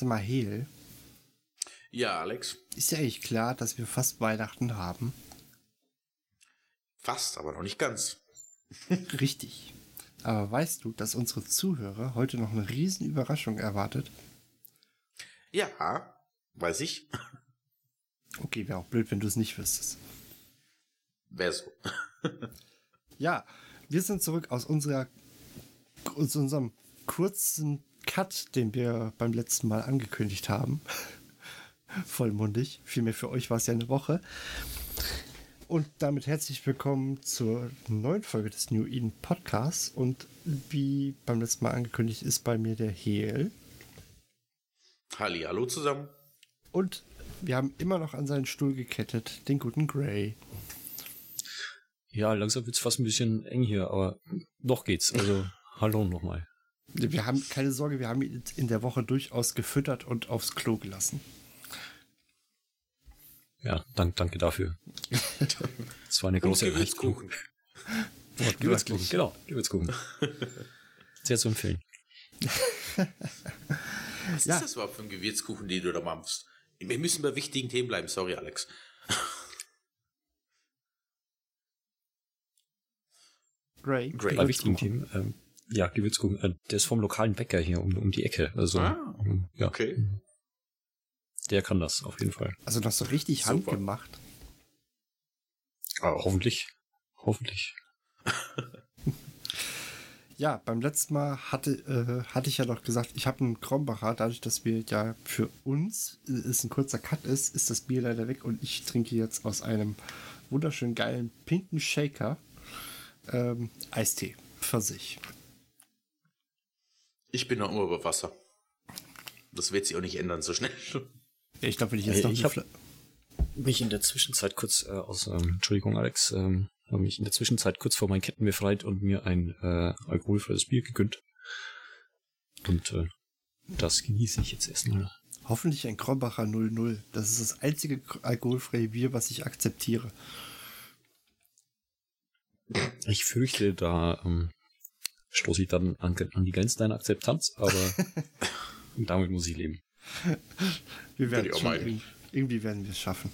Sag mal, Hel, Ja, Alex. ist ja eigentlich klar, dass wir fast Weihnachten haben. Fast, aber noch nicht ganz. Richtig. Aber weißt du, dass unsere Zuhörer heute noch eine riesen Überraschung erwartet? Ja, weiß ich. Okay, wäre auch blöd, wenn du es nicht wüsstest. Wer so? Ja, wir sind zurück aus unserer aus unserem kurzen Cut, den wir beim letzten Mal angekündigt haben. Vollmundig. Vielmehr für euch war es ja eine Woche. Und damit herzlich willkommen zur neuen Folge des New Eden Podcasts. Und wie beim letzten Mal angekündigt, ist bei mir der Heel. Halli, hallo zusammen. Und wir haben immer noch an seinen Stuhl gekettet den guten Gray. Ja, langsam wird's fast ein bisschen eng hier, aber noch geht's. Also, hallo nochmal. Wir haben keine Sorge, wir haben ihn in der Woche durchaus gefüttert und aufs Klo gelassen. Ja, dank, danke dafür. Das war eine große Gewürzkuchen. Gewürzkuchen, genau, Gewürzkuchen. Sehr zu empfehlen. Was Ja. ist das überhaupt für ein Gewürzkuchen, den du da machst? Wir müssen bei wichtigen Themen bleiben, sorry, Alex. Gray. Gray. Bei wichtigen Themen, ähm, ja, Gewürzkuchen, äh, der ist vom lokalen Bäcker hier um, um die Ecke. Also, Ah, ähm, ja, Okay. der kann das auf jeden Fall. Also noch so richtig Super. handgemacht. Aber hoffentlich, hoffentlich. Ja, beim letzten Mal hatte, äh, hatte ich ja noch gesagt, ich habe einen Krombacher. Dadurch, dass wir ja für uns äh, es ein kurzer Cut ist, ist das Bier leider weg und ich trinke jetzt aus einem wunderschön geilen pinken Shaker ähm, Eistee für sich. Ich bin noch immer über Wasser. Das wird sich auch nicht ändern so schnell. Ich glaube, wenn ich jetzt Äh, noch ich eine hab- Fla- mich in der Zwischenzeit kurz äh, aus, ähm, Entschuldigung Alex, ähm, habe mich in der Zwischenzeit kurz vor meinen Ketten befreit und mir ein äh, alkoholfreies Bier gegönnt. Und äh, das genieße ich jetzt erstmal. hoffentlich ein Krombacher 00. Das ist das einzige alkoholfreie Bier, was ich akzeptiere. Ich fürchte, da ähm, stoße ich dann an, an die Grenzen deiner Akzeptanz, aber damit muss ich leben. Wir werden schon irgendwie, irgendwie werden wir es schaffen.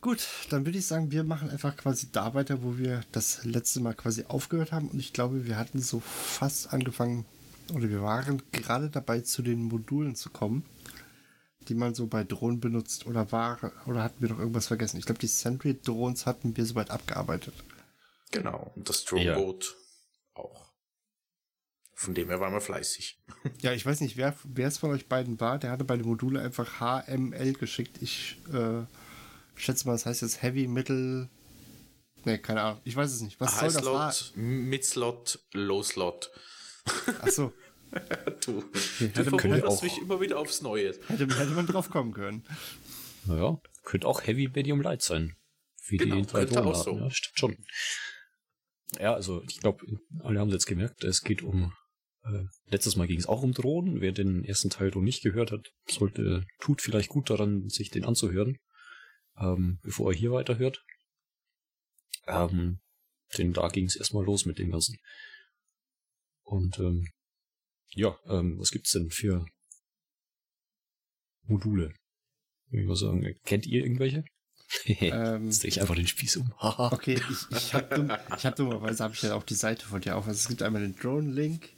Gut, dann würde ich sagen, wir machen einfach quasi da weiter, wo wir das letzte Mal quasi aufgehört haben. Und ich glaube, wir hatten so fast angefangen, oder wir waren gerade dabei, zu den Modulen zu kommen, die man so bei Drohnen benutzt. Oder war, oder hatten wir noch irgendwas vergessen? Ich glaube, die Sentry-Drohnes hatten wir soweit abgearbeitet. Genau. Und das Ja. Auch. Von dem her waren wir fleißig. Ja, ich weiß nicht, wer, wer es von euch beiden war. Der hatte bei den Modulen einfach HML geschickt. Ich äh, schätze mal, das heißt jetzt Heavy, Mittel. Ne, keine Ahnung. Ich weiß es nicht. Was soll das H? High-Slot, Mid-Slot, Low-Slot. Achso, Du, hätte du man- verwunderst mich immer wieder aufs Neue. hätte, hätte man drauf kommen können. Naja, könnte auch Heavy Medium Light sein. Wie Genau, die drei könnte auch so. Ja, stimmt schon. Ja, also ich glaube, alle haben es jetzt gemerkt, es geht um äh, letztes Mal ging es auch um Drohnen. Wer den ersten Teil noch nicht gehört hat, sollte, tut vielleicht gut daran, sich den anzuhören, ähm, bevor er hier weiterhört. Ähm, denn da ging es erstmal los mit dem Ganzen. Und ähm, ja, ähm, was gibt's denn für Module? Würde ich mal sagen, kennt ihr irgendwelche? Ähm, Jetzt drehe ich einfach den Spieß um. Okay, ich, ich habe dumm, hab dummerweise habe ich ja auch die Seite von dir auf. Also es gibt einmal den Drone-Link.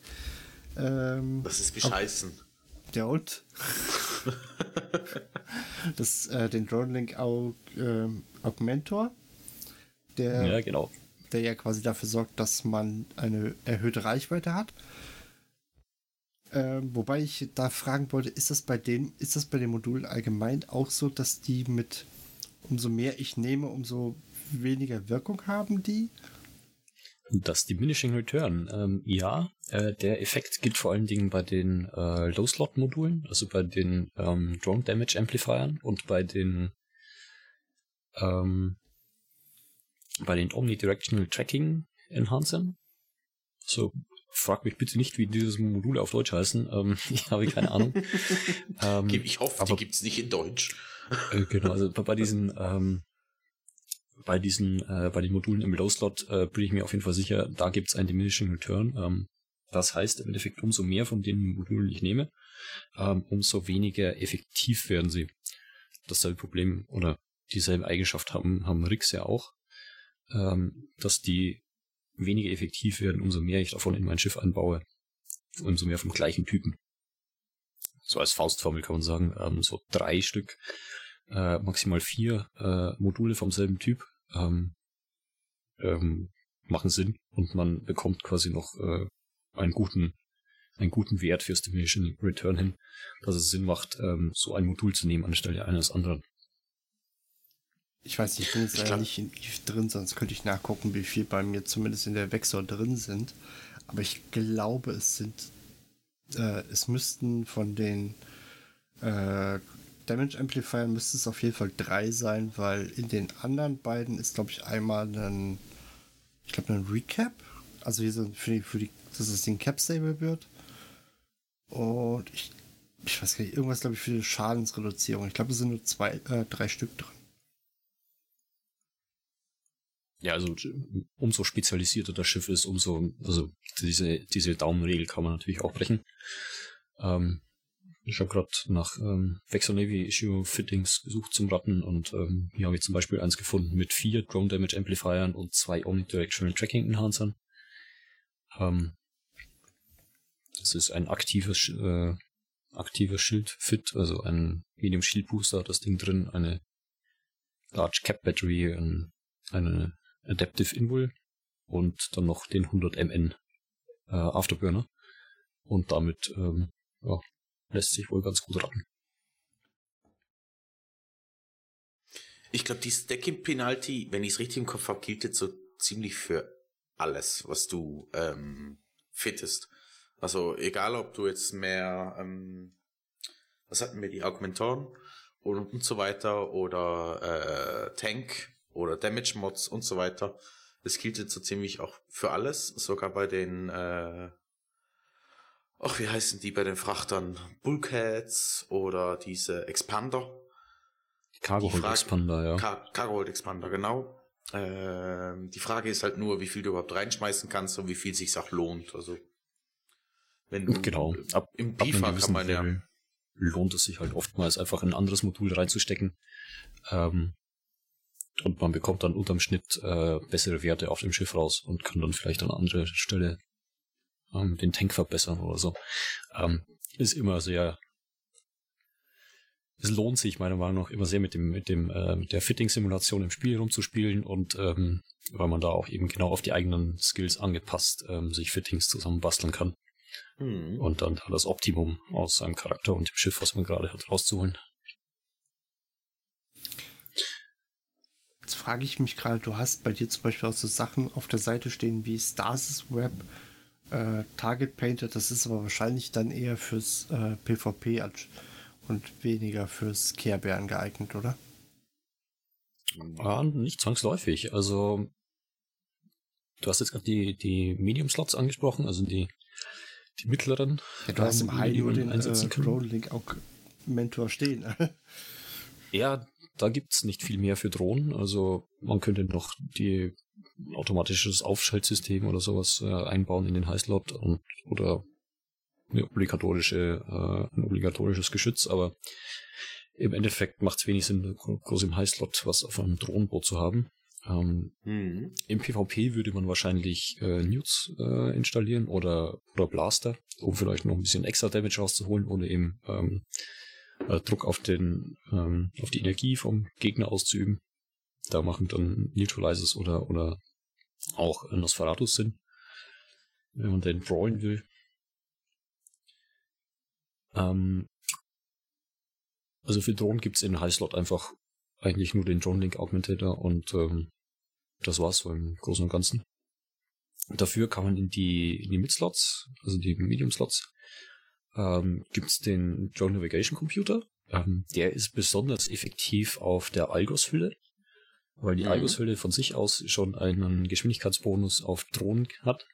Ähm, Das ist bescheißen. der und das, äh, den Drone-Link Aug, ähm, Augmentor. Der, Ja, genau. der ja quasi dafür sorgt, dass man eine erhöhte Reichweite hat. Ähm, wobei ich da fragen wollte, ist das bei den, ist das bei den Modulen allgemein auch so, dass die mit umso mehr ich nehme, umso weniger Wirkung haben die? Das Diminishing Return, ähm, ja, äh, der Effekt gilt vor allen Dingen bei den äh, Low-Slot-Modulen, also bei den ähm, Drone Damage Amplifiern und bei den ähm, bei den Omnidirectional Tracking Enhancern. So, frag mich bitte nicht, wie diese Module auf Deutsch heißen. Ähm, ich habe keine Ahnung. ähm, ich hoffe, aber, die gibt's nicht in Deutsch. Äh, genau, also bei diesen ähm, bei diesen, äh, bei den Modulen im Low-Slot äh, bin ich mir auf jeden Fall sicher, da gibt es ein Diminishing Return. Ähm, das heißt im Endeffekt, umso mehr von den Modulen ich nehme, ähm, umso weniger effektiv werden sie. Dasselbe Problem oder dieselbe Eigenschaft haben, haben Rigs ja auch, ähm, dass die weniger effektiv werden, umso mehr ich davon in mein Schiff einbaue. Umso mehr vom gleichen Typen. So als Faustformel kann man sagen, ähm, so drei Stück äh, maximal vier äh, Module vom selben Typ ähm, ähm, machen Sinn und man bekommt quasi noch äh, einen guten einen guten Wert für Stimulation Return hin, dass es Sinn macht, ähm, so ein Modul zu nehmen anstelle eines anderen. Ich weiß nicht, ich bin jetzt leider nicht in Eve drin, sonst könnte ich nachgucken, wie viel bei mir zumindest in der Wechsel drin sind. Aber ich glaube, es sind, äh, es müssten von den äh, Damage Amplifier müsste es auf jeden Fall drei sein, weil in den anderen beiden ist, glaube ich, einmal ein, ich glaube, ein Recap. Also hier sind für die, für die, dass es den Cap Stable wird. Und ich, ich weiß gar nicht, irgendwas, glaube ich, für die Schadensreduzierung. Ich glaube, es sind nur zwei, äh, drei Stück drin. Ja, also umso spezialisierter das Schiff ist, umso, also diese, diese Daumenregel kann man natürlich auch brechen. Ähm, ich habe gerade nach ähm, Vexor Navy Issue Fittings gesucht zum Ratten und ähm, hier habe ich zum Beispiel eins gefunden mit vier Drone Damage Amplifiern und zwei Omnidirectional Tracking Enhancern. Ähm, das ist ein aktives, äh, aktives Schild Fit, also ein Medium Shield Booster, das Ding drin, eine Large Cap Battery, ein, eine Adaptive Invul und dann noch den 100 MN äh, Afterburner und damit ähm, ja, lässt sich wohl ganz gut raten. Ich glaube, die Stacking Penalty, wenn ich es richtig im Kopf habe, gilt jetzt so ziemlich für alles, was du ähm, fittest. Also egal, ob du jetzt mehr, ähm, was hatten wir, die Augmentoren und, und so weiter oder äh, Tank oder Damage Mods und so weiter. Das gilt jetzt so ziemlich auch für alles, sogar bei den äh, ach, wie heißen die bei den Frachtern? Bulkheads oder diese Expander? Cargo Hold Expander, ja. Car Cargo Hold Expander, genau. Ähm, die Frage ist halt nur, wie viel du überhaupt reinschmeißen kannst und wie viel sich auch lohnt. Also wenn du genau. ab, im BIFA kann man ja lohnt es sich halt oftmals einfach ein anderes Modul reinzustecken. Ähm, und man bekommt dann unterm Schnitt äh, bessere Werte auf dem Schiff raus und kann dann vielleicht an anderer Stelle ähm, den Tank verbessern oder so. Ähm, ist immer sehr, es lohnt sich meiner Meinung nach immer sehr mit dem, mit dem, äh, mit der Fitting-Simulation im Spiel rumzuspielen und ähm, weil man da auch eben genau auf die eigenen Skills angepasst ähm, sich Fittings zusammenbasteln kann. Mhm. Und dann das Optimum aus seinem Charakter und dem Schiff, was man gerade hat, rauszuholen. Jetzt frage ich mich gerade, du hast bei dir zum Beispiel auch so Sachen auf der Seite stehen wie Stasis Web, äh, Target Painter, das ist aber wahrscheinlich dann eher fürs äh, PvP und weniger fürs Kehrbären geeignet, oder? Ja, nicht zwangsläufig. Also, du hast jetzt gerade die, die Medium-Slots angesprochen, also die, die mittleren. Ja, du hast im High nur den äh, auch Mentor stehen. ja, da gibt's nicht viel mehr für Drohnen. Also man könnte noch die automatisches Aufschaltsystem oder sowas äh, einbauen in den Highslot und oder eine obligatorische, äh, ein obligatorisches Geschütz, aber im Endeffekt macht es wenig Sinn, groß im Highslot was auf einem Drohnenboot zu haben. Ähm, mhm. Im PvP würde man wahrscheinlich äh, Newts äh, installieren oder, oder Blaster, um vielleicht noch ein bisschen extra Damage rauszuholen, ohne eben ähm, äh, Druck auf den ähm, auf die Energie vom Gegner auszuüben. Da machen dann Neutralizers oder oder auch Nosferatus Sinn, wenn man den brawlen will. Ähm, also für Drohnen gibt's in Highslot einfach eigentlich nur den Drone Link Augmentator und ähm, das war's so im Großen und Ganzen. Dafür kann man in die, in die Mid-Slots, also die Medium-Slots, ähm, gibt es den Drone Navigation Computer. Ähm, der ist besonders effektiv auf der Algos-Hülle, weil die mhm. Algos-Hülle von sich aus schon einen Geschwindigkeitsbonus auf Drohnen hat.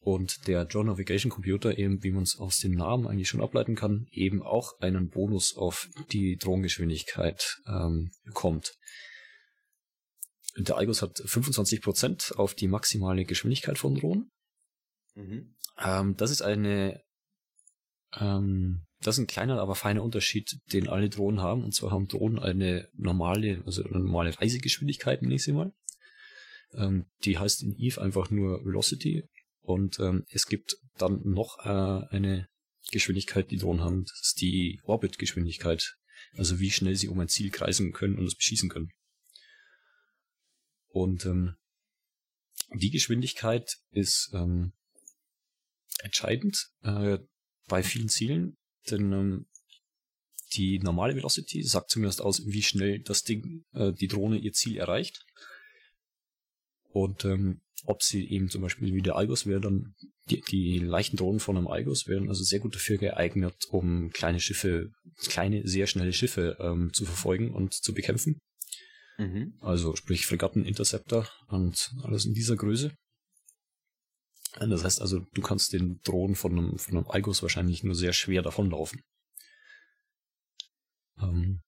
Und der Drone Navigation Computer, eben wie man es aus dem Namen eigentlich schon ableiten kann, eben auch einen Bonus auf die Drohnengeschwindigkeit ähm, bekommt. Der Algos hat 25% auf die maximale Geschwindigkeit von Drohnen. Mhm. Ähm, das ist eine ähm, das ist ein kleiner, aber feiner Unterschied, den alle Drohnen haben. Und zwar haben Drohnen eine normale, also eine normale Reisegeschwindigkeit, nenne ich sie mal. Ähm, die heißt in Eve einfach nur Velocity. Und ähm, es gibt dann noch äh, eine Geschwindigkeit, die Drohnen haben. Das ist die Orbit-Geschwindigkeit. Also wie schnell sie um ein Ziel kreisen können und es beschießen können. Und ähm, die Geschwindigkeit ist ähm, entscheidend. Äh, bei vielen Zielen, denn ähm, die normale Velocity sagt zumindest aus, wie schnell das Ding, äh, die Drohne ihr Ziel erreicht. Und ähm, ob sie eben zum Beispiel wie der Algos wäre, dann die, die leichten Drohnen von einem Algos wären also sehr gut dafür geeignet, um kleine Schiffe, kleine, sehr schnelle Schiffe ähm, zu verfolgen und zu bekämpfen. Mhm. Also sprich Fregatten, Interceptor und alles in dieser Größe. Das heißt also, du kannst den Drohnen von einem, von einem Algos wahrscheinlich nur sehr schwer davonlaufen. Ähm,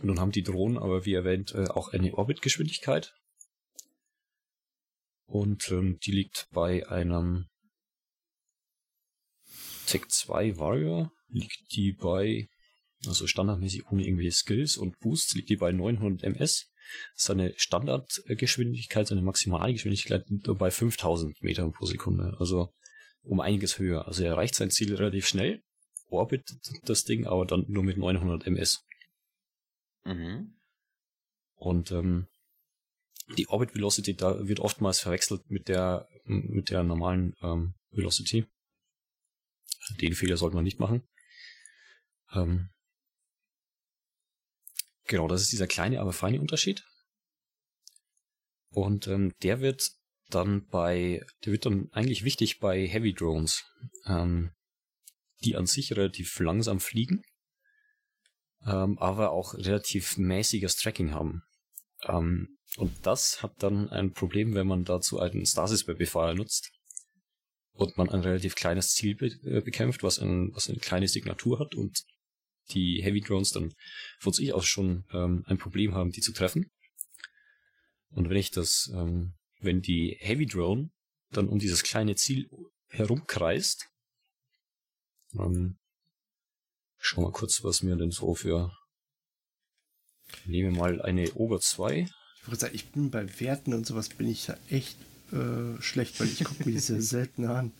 dann haben die Drohnen aber, wie erwähnt, äh, auch eine Orbitgeschwindigkeit. Und ähm, die liegt bei einem Tech 2 Warrior, liegt die bei, also standardmäßig ohne irgendwelche Skills und Boosts, liegt die bei 900 MS seine Standardgeschwindigkeit, seine Maximalgeschwindigkeit bei 5000 Metern pro Sekunde. Also um einiges höher. Also er erreicht sein Ziel relativ schnell, orbitet das Ding, aber dann nur mit 900 ms. Mhm. Und ähm, die Orbit Velocity da wird oftmals verwechselt mit der mit der normalen ähm, Velocity. Den Fehler sollte man nicht machen. Ähm, Genau, das ist dieser kleine, aber feine Unterschied. Und ähm, der wird dann bei, der wird dann eigentlich wichtig bei Heavy Drones, ähm, die an sich relativ langsam fliegen, ähm, aber auch relativ mäßiges Tracking haben. Ähm, und das hat dann ein Problem, wenn man dazu einen Stasis-Befeuer nutzt und man ein relativ kleines Ziel be äh, bekämpft, was, ein, was eine kleine Signatur hat und die Heavy Drones dann von sich aus schon ähm, ein Problem haben, die zu treffen. Und wenn ich das, ähm, wenn die Heavy Drone dann um dieses kleine Ziel herumkreist, ähm, schau mal kurz, was mir denn so für, nehme mal eine Oger 2. Ich würde sagen, ich bin bei Werten und sowas bin ich ja echt äh, schlecht, weil ich gucke mir diese selten an.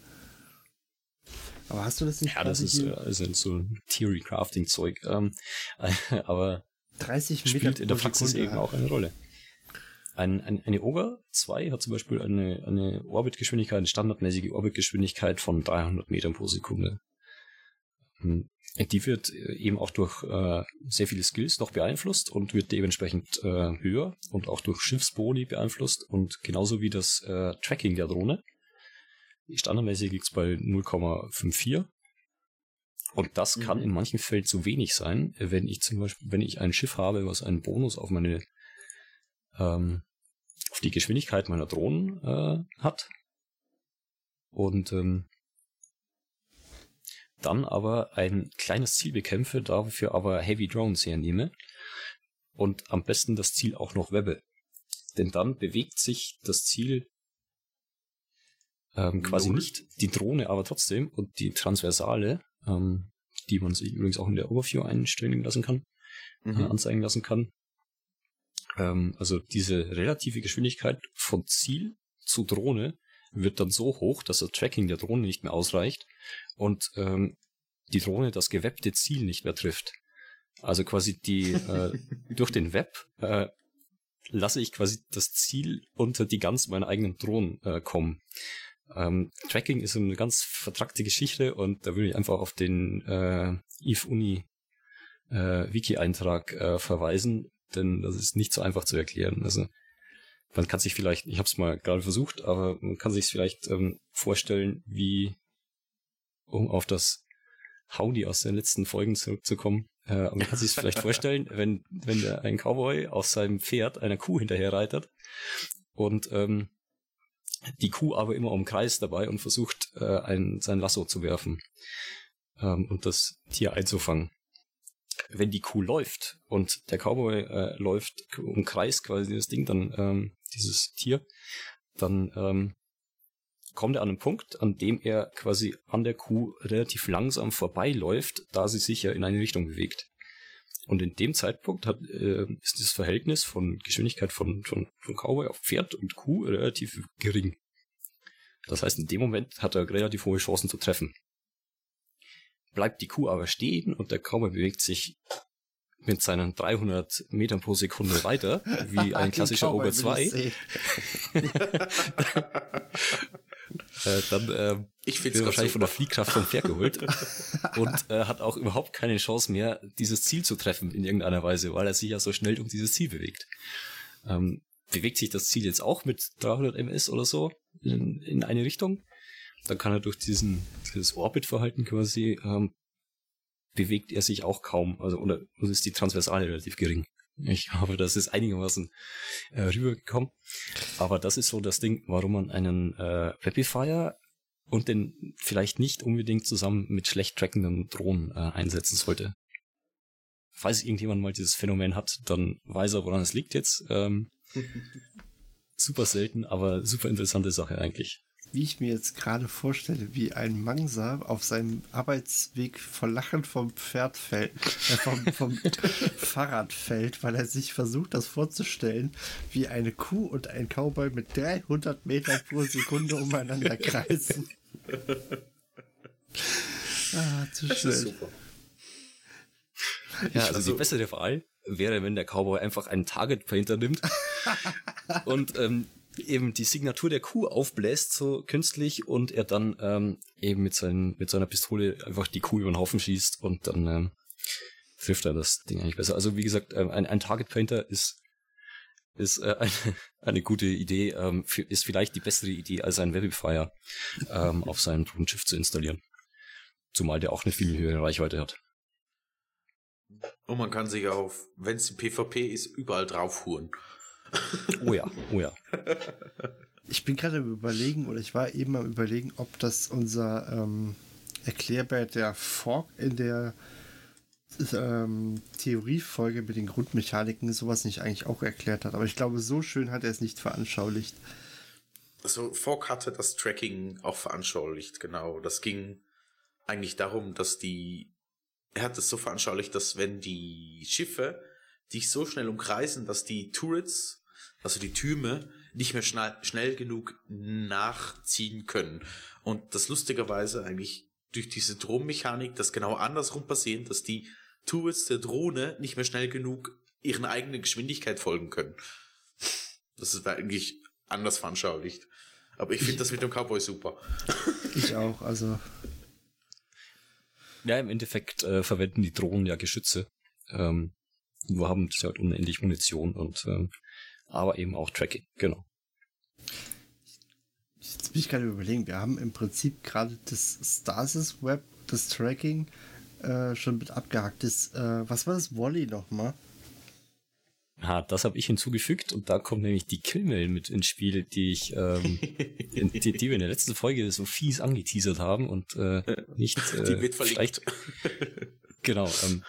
Aber hast du das nicht? Ja, das ist, äh, ist so ein Theory-Crafting-Zeug. Ähm, aber 30 Meter spielt in der Praxis Sekunde eben auch eine Rolle. Ein, ein, eine Ogre 2 hat zum Beispiel eine, eine Orbitgeschwindigkeit, eine standardmäßige Orbitgeschwindigkeit von 300 Metern pro Sekunde. Hm, die wird äh, eben auch durch äh, sehr viele Skills noch beeinflusst und wird dementsprechend äh, höher und auch durch Schiffsboni beeinflusst und genauso wie das äh, Tracking der Drohne. Standardmäßig liegt es bei 0,54. Und das kann mhm. in manchen Fällen zu wenig sein, wenn ich zum Beispiel, wenn ich ein Schiff habe, was einen Bonus auf meine, ähm, auf die Geschwindigkeit meiner Drohnen äh, hat. Und ähm, dann aber ein kleines Ziel bekämpfe, dafür aber Heavy Drones hernehme und am besten das Ziel auch noch webbe. Denn dann bewegt sich das Ziel ähm, quasi Null. nicht die Drohne, aber trotzdem und die Transversale, ähm, die man sich übrigens auch in der Overview einstellen lassen kann, äh, mhm. äh, anzeigen lassen kann. Ähm, also diese relative Geschwindigkeit von Ziel zu Drohne wird dann so hoch, dass das Tracking der Drohne nicht mehr ausreicht und ähm, die Drohne das gewebbte Ziel nicht mehr trifft. Also quasi die äh, durch den Web äh, lasse ich quasi das Ziel unter die ganz meiner eigenen Drohnen äh, kommen. Ähm, Tracking ist eine ganz vertrackte Geschichte und da würde ich einfach auf den äh, Eve Uni äh, Wiki-Eintrag äh, verweisen, denn das ist nicht so einfach zu erklären. Also man kann sich vielleicht, ich habe es mal gerade versucht, aber man kann sich vielleicht ähm, vorstellen, wie, um auf das Howdy aus den letzten Folgen zurückzukommen, äh, man kann sich vielleicht vorstellen, wenn, wenn der, ein Cowboy auf seinem Pferd einer Kuh hinterher reitet und ähm, die Kuh aber immer umkreist dabei und versucht, äh, ein, sein Lasso zu werfen ähm, und das Tier einzufangen. Wenn die Kuh läuft und der Cowboy äh, läuft, umkreist quasi das Ding, dann ähm, dieses Tier, dann ähm, kommt er an einen Punkt, an dem er quasi an der Kuh relativ langsam vorbeiläuft, da sie sich ja in eine Richtung bewegt. Und in dem Zeitpunkt hat, äh, ist das Verhältnis von Geschwindigkeit von, von, von Cowboy auf Pferd und Kuh relativ gering. Das heißt, in dem Moment hat er relativ hohe Chancen zu treffen. Bleibt die Kuh aber stehen und der Cowboy bewegt sich mit seinen 300 Metern pro Sekunde weiter, wie ein klassischer Ober 2, äh, dann äh, ich wird er wahrscheinlich von der Fliehkraft vom Pferd geholt und äh, hat auch überhaupt keine Chance mehr, dieses Ziel zu treffen in irgendeiner Weise, weil er sich ja so schnell um dieses Ziel bewegt. Ähm, bewegt sich das Ziel jetzt auch mit 300 ms oder so in, in eine Richtung, dann kann er durch diesen dieses Orbit-Verhalten quasi ähm, bewegt er sich auch kaum, also oder ist die Transversale relativ gering. Ich hoffe, das ist einigermaßen äh, rübergekommen. Aber das ist so das Ding, warum man einen äh, Webifier und den vielleicht nicht unbedingt zusammen mit schlecht trackenden Drohnen äh, einsetzen sollte. Falls irgendjemand mal dieses Phänomen hat, dann weiß er, woran es liegt jetzt. Ähm, super selten, aber super interessante Sache eigentlich wie ich mir jetzt gerade vorstelle, wie ein Mangsa auf seinem Arbeitsweg vor Lachen vom Pferd fällt, äh, vom, vom Fahrrad fällt, weil er sich versucht, das vorzustellen, wie eine Kuh und ein Cowboy mit 300 Metern pro Sekunde umeinander kreisen. ah, zu schön. Das ist super. Ja, also, also die bessere Wahl wäre, wenn der Cowboy einfach einen Target Painter nimmt und ähm, eben die Signatur der Kuh aufbläst, so künstlich, und er dann ähm, eben mit, seinen, mit seiner Pistole einfach die Kuh über den Haufen schießt und dann ähm, trifft er das Ding eigentlich besser. Also wie gesagt, ähm, ein, ein Target Painter ist ist äh, eine, eine gute Idee, ähm, ist vielleicht die bessere Idee, als ein Webifier ähm, auf seinem Tonschiff zu installieren. Zumal der auch eine viel höhere Reichweite hat. Und man kann sich auch, wenn es PvP ist, überall draufhuren. Oh ja, oh ja. Ich bin gerade am überlegen, oder ich war eben am überlegen, ob das unser ähm, Erklärbär der Fork in der ähm, Theoriefolge mit den Grundmechaniken sowas nicht eigentlich auch erklärt hat. Aber ich glaube, so schön hat er es nicht veranschaulicht. Also Fork hatte das Tracking auch veranschaulicht, genau. Das ging eigentlich darum, dass die, er hat es so veranschaulicht, dass wenn die Schiffe dich so schnell umkreisen, dass die Turrets also die Türme, nicht mehr schnell, schnell genug nachziehen können. Und das lustigerweise eigentlich durch diese Drohnenmechanik das genau andersrum passiert, dass die Tools der Drohne nicht mehr schnell genug ihren eigenen Geschwindigkeit folgen können. Das ist eigentlich anders veranschaulicht. Aber ich finde das mit dem Cowboy super. Ich auch, also. Ja, im Endeffekt äh, verwenden die Drohnen ja Geschütze. Ähm, wir haben halt unendlich Munition und ähm, aber eben auch Tracking, genau. Jetzt bin ich gerade überlegen, wir haben im Prinzip gerade das Stasis Web, das Tracking äh, schon mit abgehakt. Das, äh, was war das Wally nochmal? Ha, das habe ich hinzugefügt und da kommt nämlich die Killmail mit ins Spiel, die ich, ähm, in, die, die, wir in der letzten Folge so fies angeteasert haben und äh, nicht. Äh, die wird verlinkt. Genau. Ähm,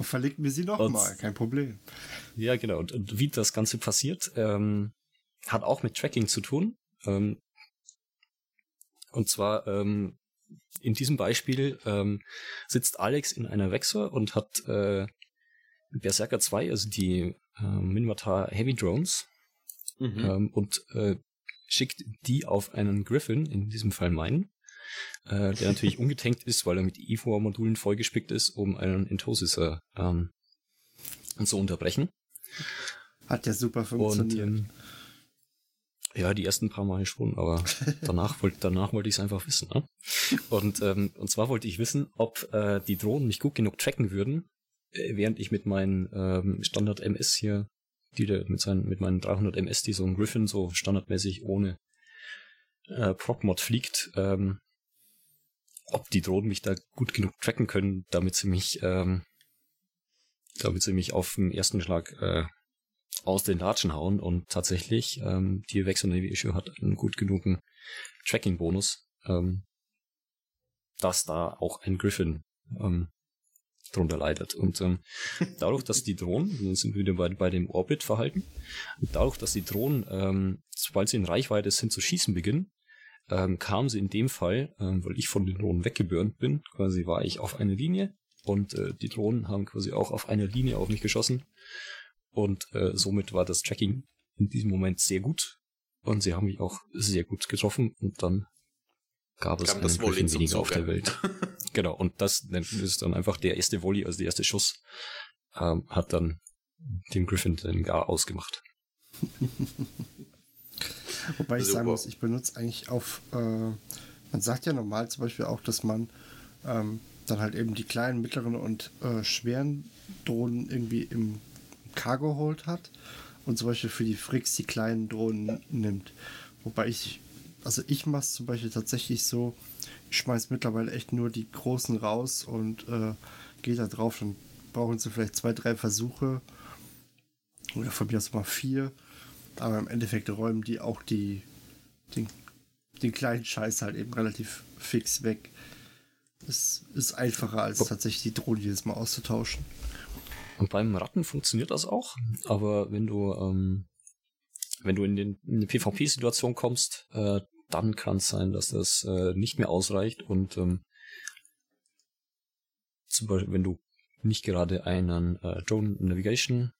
Verlinken wir sie nochmal, kein Problem. Ja, genau. Und, und wie das Ganze passiert, ähm, hat auch mit Tracking zu tun. Ähm, und zwar ähm, in diesem Beispiel ähm, sitzt Alex in einer Vexor und hat äh, Berserker 2, also die äh, Minmatar Heavy Drones, mhm. ähm, und äh, schickt die auf einen Griffin, in diesem Fall meinen, äh, der natürlich ungetankt ist, weil er mit EVO-Modulen vollgespickt ist, um einen Entosisser ähm, zu unterbrechen. Hat ja super funktioniert. Und, ähm, ja, die ersten paar Mal schon, aber danach wollte danach wollte ich es einfach wissen. Ne? Und ähm, und zwar wollte ich wissen, ob äh, die Drohnen mich gut genug tracken würden, äh, während ich mit meinen ähm, Standard MS hier die der mit seinen, mit meinen 300 MS, die so ein Griffin so standardmäßig ohne äh, Prop-Mod fliegt, ähm, ob die Drohnen mich da gut genug tracken können, damit sie mich, ähm, damit sie mich auf den ersten Schlag äh, aus den Latschen hauen und tatsächlich ähm, die Navy Issue hat einen gut genugen Tracking-Bonus, ähm, dass da auch ein Griffin ähm, drunter leidet. Und ähm, dadurch, dass die Drohnen, dann sind wir wieder bei, bei dem Orbit-Verhalten, dadurch, dass die Drohnen, ähm, sobald sie in Reichweite sind, zu schießen beginnen, ähm, kam sie in dem Fall, ähm, weil ich von den Drohnen weggebürnt bin, quasi war ich auf einer Linie und äh, die Drohnen haben quasi auch auf einer Linie auf mich geschossen. Und äh, somit war das Tracking in diesem Moment sehr gut. Und sie haben mich auch sehr gut getroffen und dann gab es Kam einen Griffin weniger auf der Welt. genau, und das ist dann einfach der erste Volley, also der erste Schuss, ähm, hat dann den Griffin dann gar ausgemacht. Wobei ich Super. sagen muss, ich benutze eigentlich auf, äh, man sagt ja normal zum Beispiel auch, dass man ähm, dann halt eben die kleinen, mittleren und äh, schweren Drohnen irgendwie im Cargo Hold hat und zum Beispiel für die Fricks die kleinen Drohnen nimmt. Wobei ich, also ich mache es zum Beispiel tatsächlich so, ich schmeiß mittlerweile echt nur die großen raus und äh, gehe da drauf, dann brauchen sie vielleicht zwei, drei Versuche oder von mir aus mal vier. Aber im Endeffekt räumen die auch die, den, den kleinen Scheiß halt eben relativ fix weg. Es ist einfacher, als tatsächlich die Drohne jedes Mal auszutauschen. Und beim Ratten funktioniert das auch, aber wenn du, ähm, wenn du in, den, in eine PvP-Situation kommst, äh, dann kann es sein, dass das äh, nicht mehr ausreicht und ähm, zum Beispiel, wenn du nicht gerade einen äh, Drone Navigation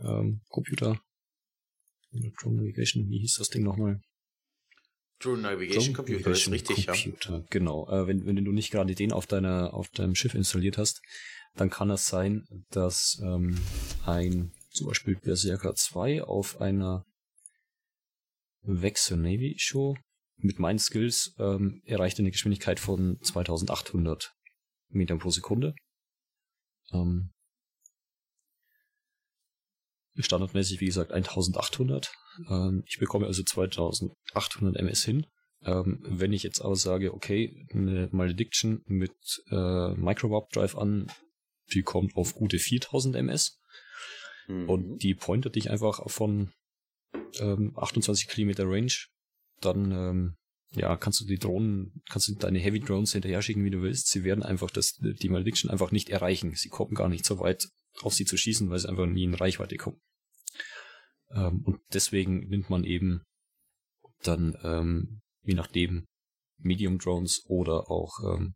ähm, Computer Drone Navigation, wie hieß das Ding nochmal? Drone Navigation Drone Computer ist Navigation richtig, ja. Computer, Genau. Äh, wenn, wenn du nicht gerade den auf deiner, auf deinem Schiff installiert hast, dann kann es sein, dass ähm, ein zum Beispiel Berserker 2 auf einer Vexor Navy Show mit meinen Skills ähm, erreicht eine Geschwindigkeit von 2800 Metern pro Sekunde. Ähm, standardmäßig, wie gesagt, 1800. Ähm, ich bekomme also 2800 MS hin. Ähm, wenn ich jetzt aber sage, okay, eine Malediction mit äh, Microwarp Drive an, die kommt auf gute 4000 MS Mhm. und die pointet dich einfach von ähm, 28 Kilometer Range, dann ähm, ja, kannst du die Drohnen, kannst du deine Heavy Drones hinterher schicken, wie du willst. Sie werden einfach das, die Malediction einfach nicht erreichen. Sie kommen gar nicht so weit, auf sie zu schießen, weil sie einfach nie in Reichweite kommen. Ähm, und deswegen nimmt man eben dann, ähm, je nachdem, Medium Drones oder auch ähm,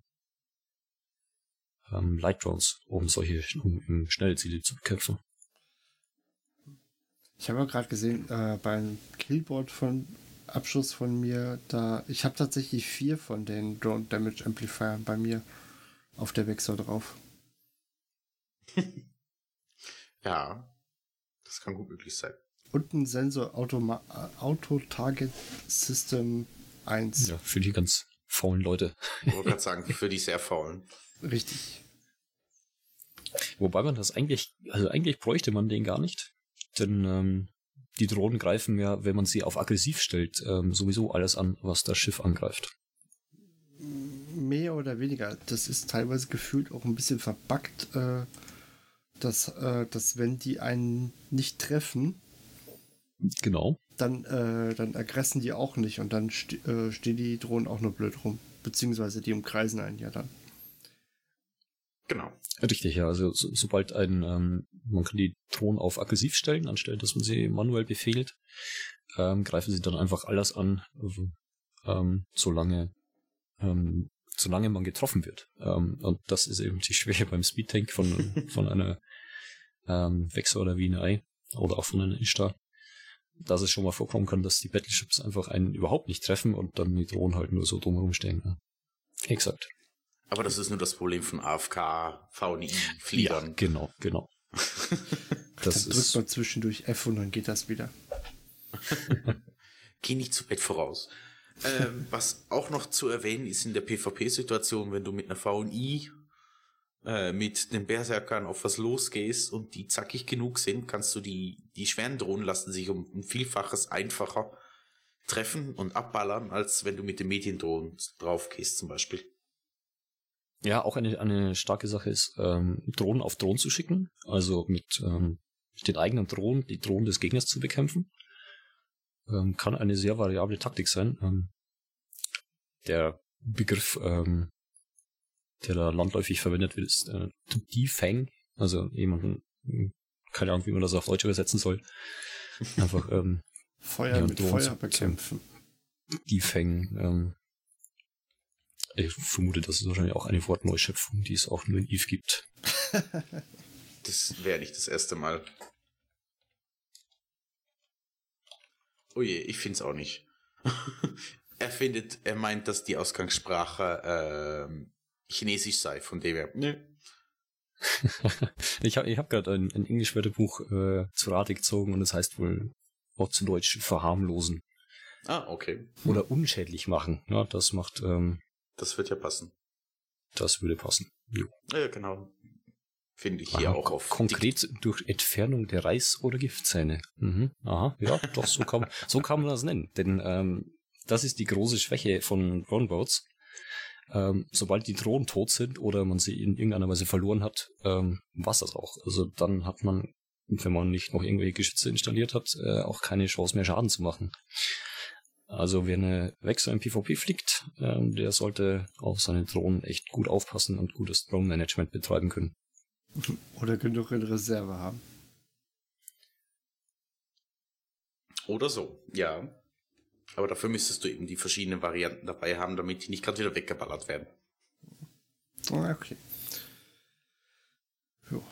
ähm, Light Drones, um solche, um, um schnelle Ziele zu bekämpfen. Ich habe ja gerade gesehen, äh, beim Killboard von Abschuss von mir, da ich habe tatsächlich vier von den Drone Damage Amplifiern bei mir auf der Vexor drauf. Ja, das kann gut möglich sein. Und ein Sensor Automa äh, Auto Target System 1. Ja, für die ganz faulen Leute. Ich wollte gerade sagen, für die sehr faulen. Richtig. Wobei man das eigentlich, also eigentlich bräuchte man den gar nicht. Denn ähm, die Drohnen greifen ja, wenn man sie auf aggressiv stellt, ähm, sowieso alles an, was das Schiff angreift. Mehr oder weniger. Das ist teilweise gefühlt auch ein bisschen verbuggt, äh, dass, äh, dass wenn die einen nicht treffen, Genau. dann, äh, dann aggressen die auch nicht und dann st äh, stehen die Drohnen auch nur blöd rum. Beziehungsweise die umkreisen einen ja dann. Genau. Richtig, ja. Also so, sobald ein, ähm, man kann die Drohnen auf aggressiv stellen, anstelle, dass man sie manuell befehlt, ähm, greifen sie dann einfach alles an, ähm, solange, ähm, solange man getroffen wird. Ähm, und das ist eben die Schwäche beim Speedtank von, von einer ähm, Vexor oder VNI oder auch von einer Ishtar. Dass es schon mal vorkommen kann, dass die Battleships einfach einen überhaupt nicht treffen und dann die Drohnen halt nur so drumherum stehen. Ja. Exakt. Aber das ist nur das Problem von AFK, VNI-Fliegern. genau, genau. Das dann drückt ist, man zwischendurch F und dann geht das wieder. Geh nicht zu Bett voraus. Ähm, was auch noch zu erwähnen ist in der PvP-Situation, wenn du mit einer VNI äh, mit den Berserkern auf was losgehst und die zackig genug sind, kannst du die, die schweren Drohnen lassen sich um ein Vielfaches einfacher treffen und abballern, als wenn du mit den Mediendrohnen drauf gehst zum Beispiel. Ja, auch eine, eine starke Sache ist, ähm, Drohnen auf Drohnen zu schicken, also mit ähm, den eigenen Drohnen die Drohnen des Gegners zu bekämpfen. Ähm, kann eine sehr variable Taktik sein. Ähm, der Begriff, ähm, der da landläufig verwendet wird, ist äh, to defang, also jemanden, hm, keine Ahnung, wie man das auf Deutsch übersetzen soll. Einfach ähm, Feuer mit Feuer bekämpfen. Defang, ähm, ich vermute, das ist wahrscheinlich auch eine Wortneuschöpfung, die es auch nur in Eve gibt. das wäre nicht das erste Mal. Oh je, ich find's auch nicht. er findet, er meint, dass die Ausgangssprache ähm, Chinesisch sei, von dem her. Ne. ich habe ich hab gerade ein, ein Englisch-Wörterbuch äh, zu Rate gezogen und es das heißt wohl auch zu Deutsch verharmlosen. Ah, okay. Oder unschädlich machen. Ja, das macht ähm, das wird ja passen. Das würde passen. Jo. Ja, genau. Finde ich hier Aha, auch auf. Konkret Dick durch Entfernung der Reiß- oder Giftzähne. Mhm. Aha, ja, doch, so kann, so kann man das nennen. Denn ähm, das ist die große Schwäche von Drohnenboats. Ähm, sobald die Drohnen tot sind oder man sie in irgendeiner Weise verloren hat, ähm, war's das auch. Also dann hat man, wenn man nicht noch irgendwelche Geschütze installiert hat, äh, auch keine Chance mehr Schaden zu machen. Also wer eine Wechsel im PvP fliegt, ähm, der sollte auf seine Drohnen echt gut aufpassen und gutes Drone-Management betreiben können. Oder genug in Reserve haben. Oder so, ja. Aber dafür müsstest du eben die verschiedenen Varianten dabei haben, damit die nicht gerade wieder weggeballert werden. Ah, okay. Jo.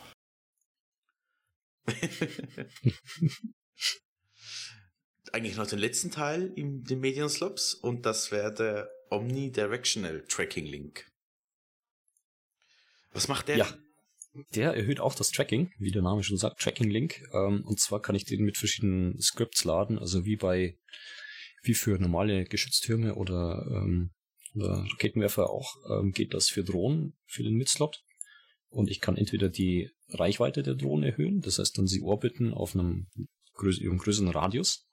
eigentlich noch den letzten Teil in den Medienslops und das wäre der Omnidirectional Tracking Link. Was macht der? Ja. Der erhöht auch das Tracking, wie der Name schon sagt, Tracking Link. Ähm, und zwar kann ich den mit verschiedenen Scripts laden, also wie bei, wie für normale Geschütztürme oder, ähm, oder Raketenwerfer auch, ähm, geht das für Drohnen, für den Midslot. Und ich kann entweder die Reichweite der Drohnen erhöhen, das heißt dann sie orbiten auf einem größeren Radius,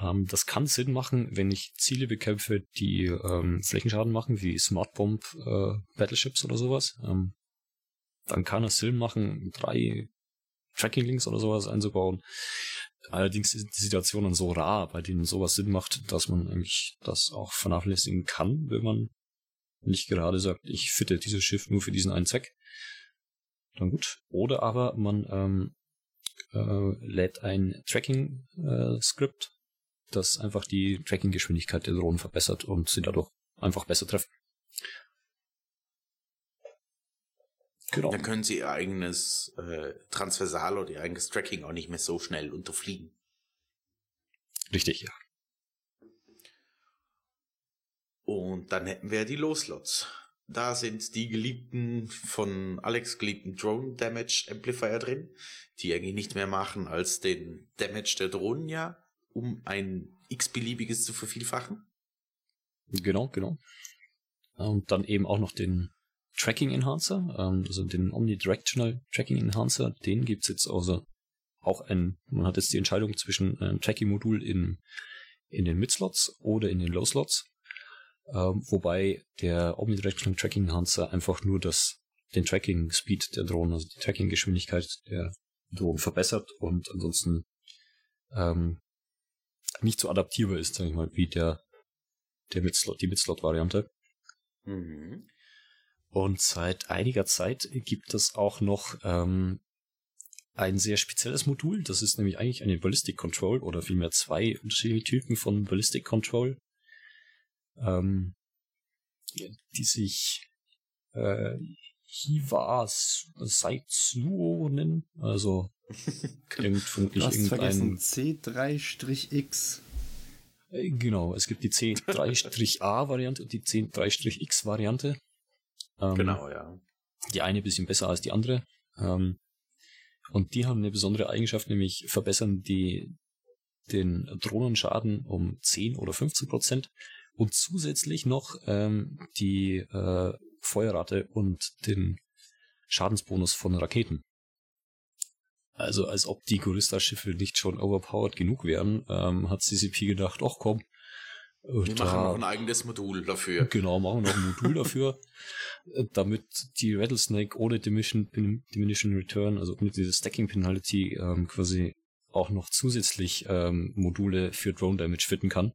ähm, das kann Sinn machen, wenn ich Ziele bekämpfe, die ähm, Flächenschaden machen, wie Smart Bomb äh, Battleships oder sowas. Ähm, dann kann es Sinn machen, drei Tracking-Links oder sowas einzubauen. Allerdings sind die Situationen so rar, bei denen sowas Sinn macht, dass man eigentlich das auch vernachlässigen kann, wenn man nicht gerade sagt, ich fitte dieses Schiff nur für diesen einen Zweck. Dann gut. Oder aber man ähm, äh, lädt ein Tracking-Skript, äh, das einfach die Tracking-Geschwindigkeit der Drohnen verbessert und sie dadurch einfach besser treffen. Genau. Dann können sie ihr eigenes äh, Transversal oder ihr eigenes Tracking auch nicht mehr so schnell unterfliegen. Richtig, ja. Und dann hätten wir die Loslots. Da sind die geliebten, von Alex geliebten Drone Damage Amplifier drin, die eigentlich nicht mehr machen als den Damage der Drohnen ja, um ein x-beliebiges zu vervielfachen. Genau, genau. Und dann eben auch noch den Tracking Enhancer, ähm, also den Omnidirectional Tracking Enhancer, den gibt's jetzt also auch ein, man hat jetzt die Entscheidung zwischen einem Tracking-Modul in, in den Mid-Slots oder in den Low-Slots. Ähm, wobei der Omnidirectional Tracking Enhancer einfach nur das, den Tracking Speed der Drohnen, also die Tracking Geschwindigkeit der Drohnen verbessert und ansonsten ähm, nicht so adaptierbar ist, sag ich mal, wie der, der Midslot, die Midslot-Variante. Mhm. Und seit einiger Zeit gibt es auch noch ähm, ein sehr spezielles Modul. Das ist nämlich eigentlich eine Ballistic Control oder vielmehr zwei unterschiedliche Typen von Ballistic Control, ähm, die sich äh, Hiva Saitsuo nennen. Also du hast irgendein C3-X. Äh, genau, es gibt die C3-A-Variante und die C3-X-Variante. Ähm, genau, ja. Die eine bisschen besser als die andere. Ähm, und die haben eine besondere Eigenschaft, nämlich verbessern die den Drohnenschaden um 10 oder 15 Prozent und zusätzlich noch ähm, die äh, Feuerrate und den Schadensbonus von Raketen. Also als ob die Gorista-Schiffe nicht schon overpowered genug wären, ähm, hat CCP gedacht, ach komm, Wir machen noch ein eigenes Modul dafür. Genau, machen noch ein Modul dafür, äh, damit die Rattlesnake ohne Diminishing, Diminishing Return, also ohne diese Stacking Penalty, ähm, quasi auch noch zusätzlich ähm, Module für Drone Damage fitten kann.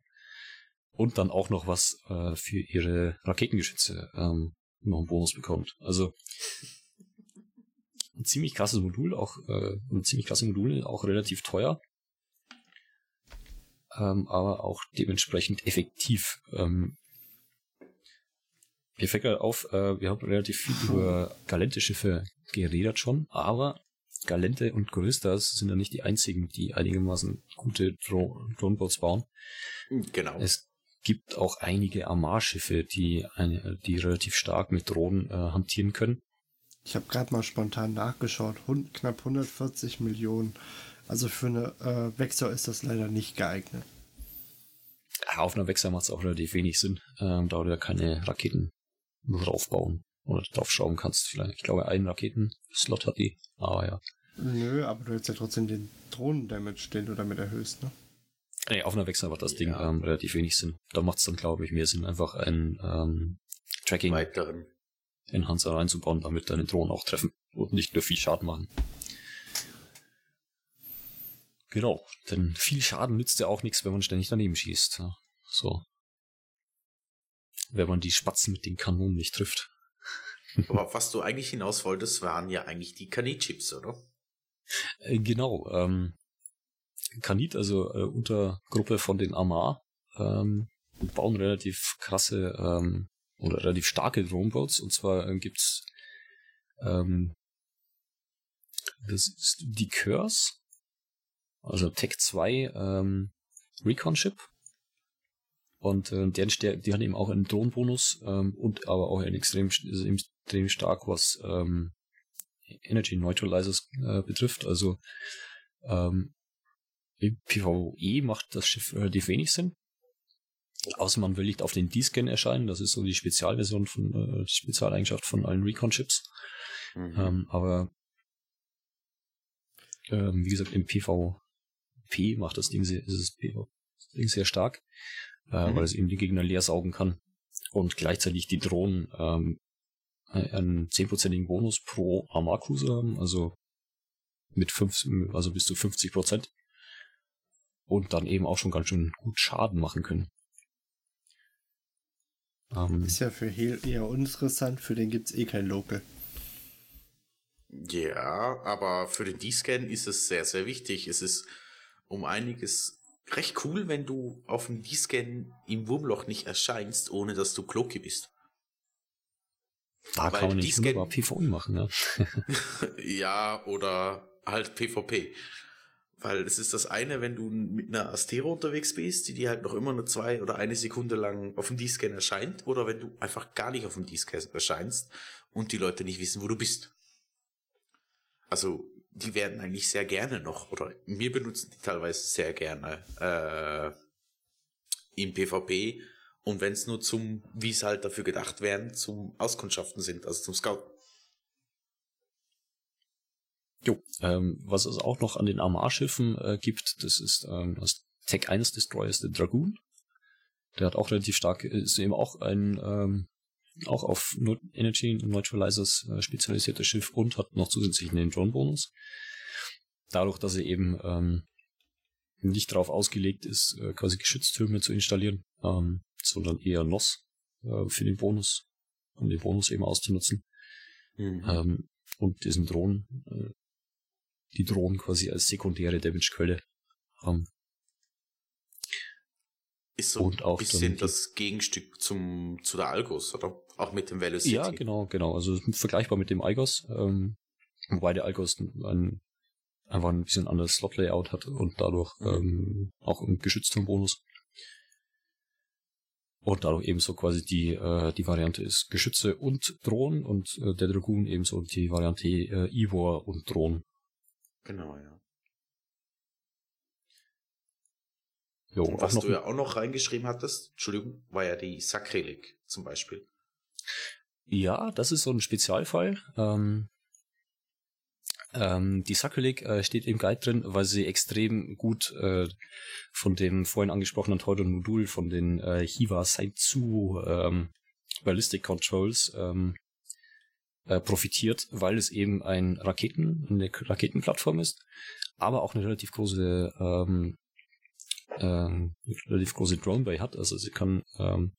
Und dann auch noch was äh, für ihre Raketengeschütze ähm, noch einen Bonus bekommt. Also ein ziemlich krasses Modul, auch äh, ein ziemlich krasses Modul, auch relativ teuer. Ähm, aber auch dementsprechend effektiv. Ähm, mir fällt gerade auf, äh, wir haben relativ viel über Galente-Schiffe geredet schon, aber Galente und Goristas sind ja nicht die einzigen, die einigermaßen gute Dro Droneboats bauen. Genau. Es gibt auch einige Armar-Schiffe, die, eine, die relativ stark mit Drohnen äh, hantieren können. Ich habe gerade mal spontan nachgeschaut. Hund, knapp 140 Millionen. Also für eine äh, Wechsel ist das leider nicht geeignet. Auf einer Wechsel macht es auch relativ wenig Sinn, ähm, da du ja keine Raketen draufbauen oder draufschrauben kannst. Vielleicht, ich glaube, einen Raketenslot hat die, aber ja. Nö, aber du hättest ja trotzdem den Drohnen-Damage, den du damit erhöhst, ne? Nee, auf einer Wechsel macht das Ja. Ding ähm, relativ wenig Sinn. Da macht es dann, glaube ich, mehr Sinn, einfach ein ähm, Tracking Weiteren. Enhancer reinzubauen, damit deine Drohnen auch treffen und nicht nur viel Schaden machen. Genau, denn viel Schaden nützt ja auch nichts, wenn man ständig daneben schießt. Ja, so. Wenn man die Spatzen mit den Kanonen nicht trifft. Aber auf was du eigentlich hinaus wolltest, waren ja eigentlich die Kanit-Chips, oder? Äh, genau, ähm, Kanit, also äh, Untergruppe von den Amar, ähm, bauen relativ krasse ähm, oder relativ starke Droneboats. Und zwar äh, gibt's ähm, das ist die Curse, also Tech 2 ähm, Recon Ship. Und äh, deren Stär die haben eben auch einen Drohnenbonus ähm, und aber auch einen extrem, also extrem stark, was ähm, Energy Neutralizers äh, betrifft. Also ähm, im PvE macht das Schiff relativ wenig Sinn. Außer man will nicht auf den D-Scan erscheinen, das ist so die Spezialversion von, äh, die Spezialeigenschaft von allen Recon-Chips. Mhm. Ähm, aber ähm, wie gesagt, im PvP macht das Ding sehr, ist das Ding sehr stark, äh, Mhm. weil es eben die Gegner leer saugen kann und gleichzeitig die Drohnen ähm, einen zehnprozentigen Bonus pro Armar-Cruiser haben, also mit fünf, also bis zu 50 Prozent und dann eben auch schon ganz schön gut Schaden machen können. Ähm, Ist ja für Heal eher uninteressant, für den gibt's eh kein Local. Ja, aber für den D-Scan ist es sehr, sehr wichtig. Es ist um einiges recht cool, wenn du auf dem D-Scan im Wurmloch nicht erscheinst, ohne dass du Kloki bist. da weil kann man nicht wunderbar PvE machen, ja. Ja, oder halt PvP. Weil es ist das eine, wenn du mit einer Astero unterwegs bist, die dir halt noch immer nur zwei oder eine Sekunde lang auf dem D-Scan erscheint, oder wenn du einfach gar nicht auf dem D-Scan erscheinst und die Leute nicht wissen, wo du bist. Also, die werden eigentlich sehr gerne noch, oder wir benutzen die teilweise sehr gerne äh, im PvP. Und wenn es nur zum, wie es halt dafür gedacht werden, zum Auskundschaften sind, also zum Scouten. Jo, ähm, was es auch noch an den Armar-Schiffen äh, gibt, das ist ähm, das Tech 1 Destroyer ist der Dragoon. Der hat auch relativ stark, ist eben auch ein ähm, auch auf Energy Neutralizers äh, spezialisiertes Schiff und hat noch zusätzlich einen Drone-Bonus. Dadurch, dass er eben ähm, nicht darauf ausgelegt ist, äh, quasi Geschütztürme zu installieren, ähm, sondern eher NOS äh, für den Bonus, um den Bonus eben auszunutzen. Ähm, und diesen Drohnen, äh, die Drohnen quasi als sekundäre Damage-Quelle haben. Ist so Und ein bisschen das Gegenstück zum, zu der Algos, oder? Auch mit dem Velocity. Ja, genau, genau. Also vergleichbar mit dem Igos, ähm, wobei der Igos ein, einfach ein bisschen anderes Slot-Layout hat und dadurch Mhm. ähm, auch einen Geschützturmbonus. Und dadurch ebenso quasi die, äh, die Variante ist Geschütze und Drohnen und äh, der Dragoon ebenso die Variante äh, Ivor und Drohnen. Genau, ja. Jo, was du ja auch noch reingeschrieben hattest, Entschuldigung, war ja die Sakrileg zum Beispiel. Ja, das ist so ein Spezialfall. Ähm, Ähm, die Sacrilege äh, steht im Guide drin, weil sie extrem gut äh, von dem vorhin angesprochenen teuren Modul von den äh, Hiva Saitsu ähm, Ballistic Controls ähm, äh, profitiert, weil es eben ein Raketen, eine Raketenplattform ist, aber auch eine relativ große ähm, ähm, relativ große Drone Bay hat. Also sie kann ähm,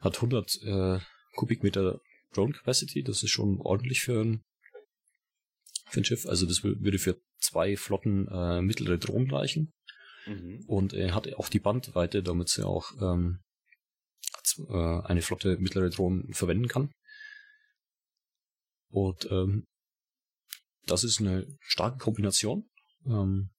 hat 100 äh, Kubikmeter Drone Capacity. Das ist schon ordentlich für ein für ein Schiff. Also das würde für zwei Flotten äh, mittlere Drohnen reichen. Mhm. Und er hat auch die Bandweite, damit sie auch ähm, äh, eine Flotte mittlere Drohnen verwenden kann. Und ähm, das ist eine starke Kombination ähm,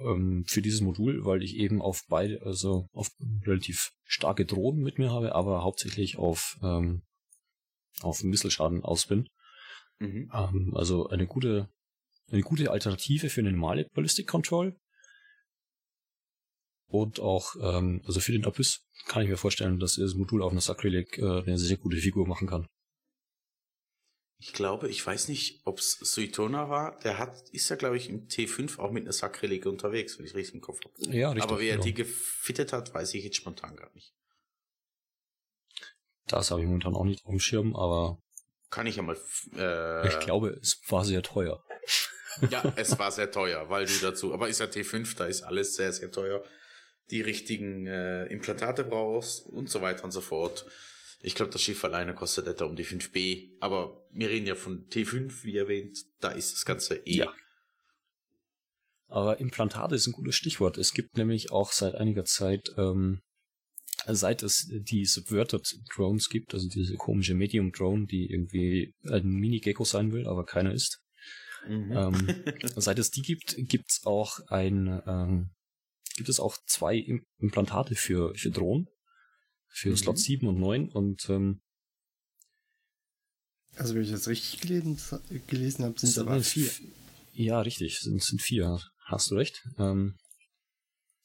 ähm, für dieses Modul, weil ich eben auf beide, also auf relativ starke Drohnen mit mir habe, aber hauptsächlich auf ähm, auf Misselschaden aus bin. Mhm. Ähm, also eine gute, eine gute Alternative für eine normale Ballistic Control. Und auch, ähm, also für den Abyss kann ich mir vorstellen, dass das Modul auf einer Sacrilege äh, eine sehr gute Figur machen kann. Ich glaube, ich weiß nicht, ob es Suitona war. Der hat, ist ja, glaube ich, im T5 auch mit einer Sacrilege unterwegs, wenn ich richtig im Kopf habe. Ja, richtig. Aber wie er genau. die gefittet hat, weiß ich jetzt spontan gar nicht. Das habe ich momentan auch nicht auf dem Schirm, aber. Kann ich ja mal. Äh, ich glaube, es war sehr teuer. ja, es war sehr teuer, weil du dazu. Aber ist ja T5, da ist alles sehr, sehr teuer. Die richtigen äh, Implantate brauchst und so weiter und so fort. Ich glaube, das Schiff alleine kostet etwa um die 5B. Aber wir reden ja von T5, wie erwähnt. Da ist das Ganze eh. Ja. Aber Implantate ist ein gutes Stichwort. Es gibt nämlich auch seit einiger Zeit ähm, seit es die Subverted Drones gibt, also diese komische Medium Drone, die irgendwie ein Mini-Gecko sein will, aber keiner ist. Mhm. Ähm, seit es die gibt, gibt's auch ein, ähm, gibt es auch zwei Implantate für, für Drohnen, für mhm. Slot 7 und 9 und ähm, also wenn ich das richtig gelesen, gelesen habe, sind es aber vier. Ja, richtig, sind, sind vier. Hast du recht. Ähm,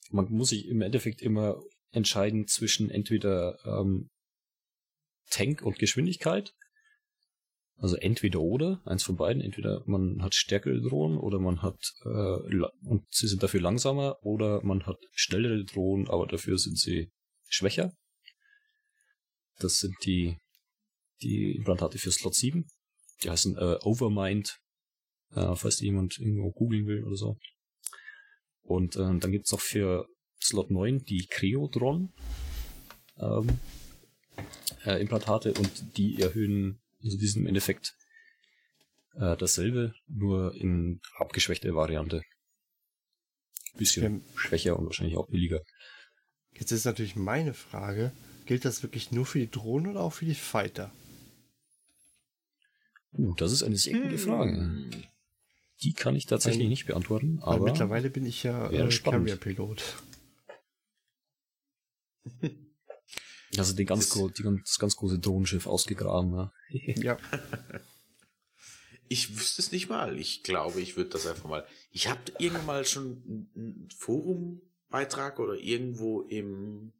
man muss sich im Endeffekt immer entscheiden zwischen entweder ähm, Tank und Geschwindigkeit. Also entweder oder, eins von beiden. Entweder man hat stärkere Drohnen oder man hat äh, und sie sind dafür langsamer oder man hat schnellere Drohnen, aber dafür sind sie schwächer. Das sind die, die Implantate für Slot 7. Die heißen äh, Overmind, äh, falls jemand irgendwo googeln will oder so. Und äh, dann gibt's noch für Slot 9 die Creodron ähm, äh, Implantate und die erhöhen, also die sind im Endeffekt äh, dasselbe, nur in abgeschwächter Variante. Bisschen ja. schwächer und wahrscheinlich auch billiger. Jetzt ist natürlich meine Frage, gilt das wirklich nur für die Drohnen oder auch für die Fighter? Uh, das ist eine sehr gute Frage. Hm. Die kann ich tatsächlich nicht beantworten, aber mittlerweile bin ich ja äh, Carrier-Pilot. Also die ganz, das, die ganz, ganz große Drohnenschiff ausgegraben, ja. ja. Ich wüsste es nicht mal. Ich glaube, ich würde das einfach mal. Ich habe irgendwann mal schon einen Forumbeitrag oder irgendwo im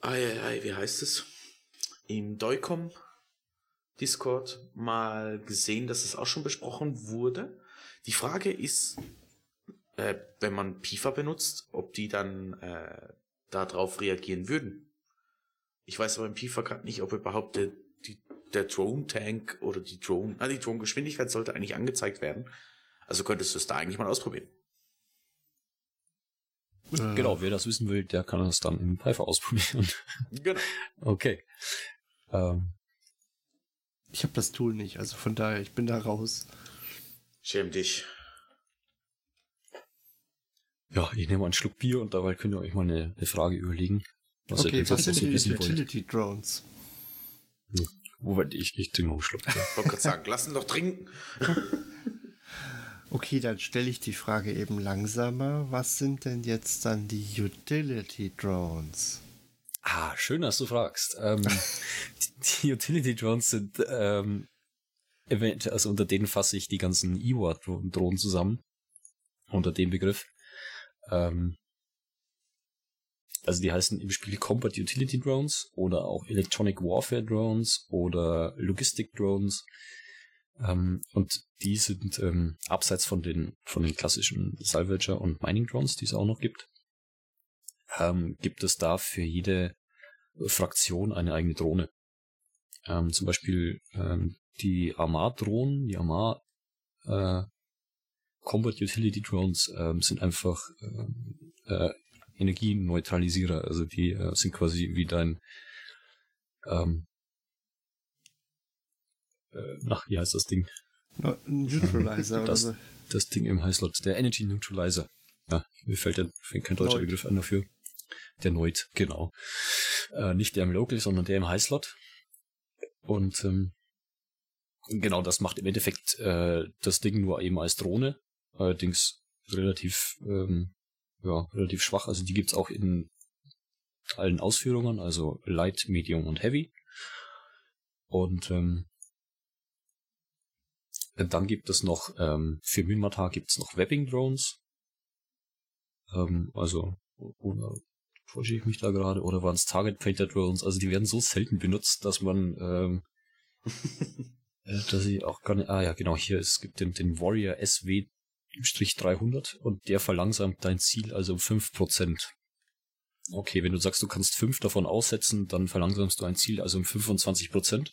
ai, ai, wie heißt es? Im Doicom Discord mal gesehen, dass es auch schon besprochen wurde. Die Frage ist, äh, wenn man PIFA benutzt, ob die dann äh, darauf reagieren würden. Ich weiß aber im PIFA gerade nicht, ob überhaupt der, die, der Drone-Tank oder die Drone, ah, die Drone-Geschwindigkeit sollte eigentlich angezeigt werden. Also könntest du es da eigentlich mal ausprobieren. Äh. Genau, wer das wissen will, der kann es dann im Pfeifer ausprobieren. Genau. okay. Ähm. Ich habe das Tool nicht, also von daher, ich bin da raus. Schäm dich. Ja, ich nehme einen Schluck Bier und dabei könnt ihr euch mal eine, eine Frage überlegen. Was okay, ihr was sind die Utility Drones? Hm. Wobei ich, ich trinke noch einen Schluck. Ich wollte gerade sagen, lassen doch trinken. okay, dann stelle ich die Frage eben langsamer. Was sind denn jetzt dann die Utility Drones? Ah, schön, dass du fragst. Ähm, die, Utility Drones sind ähm, also unter denen fasse ich die ganzen EWA-Drohnen zusammen. Unter dem Begriff. Ähm, also die heißen im Spiel Combat Utility Drones oder auch Electronic Warfare Drones oder Logistic Drones. Ähm, und die sind ähm, abseits von den, von den klassischen Salvager und Mining Drones, die es auch noch gibt, ähm, gibt es da für jede Fraktion eine eigene Drohne. Ähm, zum Beispiel ähm, die Armar-Drohnen, die Armar äh, Combat Utility Drones ähm, sind einfach ähm, äh, Energieneutralisierer, also die äh, sind quasi wie dein ähm, äh, nach, wie heißt das Ding? Neutralizer das, oder so. das Ding im Highslot, der Energy Neutralizer. Ja, mir fällt, der, fällt kein deutscher Neut. Begriff an dafür. Der Neut, genau. Äh, nicht der im Local, sondern der im Highslot. Und ähm, genau, das macht im Endeffekt äh, das Ding nur eben als Drohne. Allerdings relativ, ähm, ja, relativ schwach. Also die gibt's auch in allen Ausführungen, also Light, Medium und Heavy. Und ähm, dann gibt es noch, ähm, für Minmatar gibt es noch Webbing Drones. Ähm, also, oder täusche ich mich da gerade, oder waren es Target Painter Drones? Also die werden so selten benutzt, dass man, ähm, äh, dass ich auch gar nicht, ah ja, genau, hier, es gibt den, den Warrior SW-300 und der verlangsamt dein Ziel also um 5%. Okay, wenn du sagst, du kannst fünf davon aussetzen, dann verlangsamst du ein Ziel also um 25%.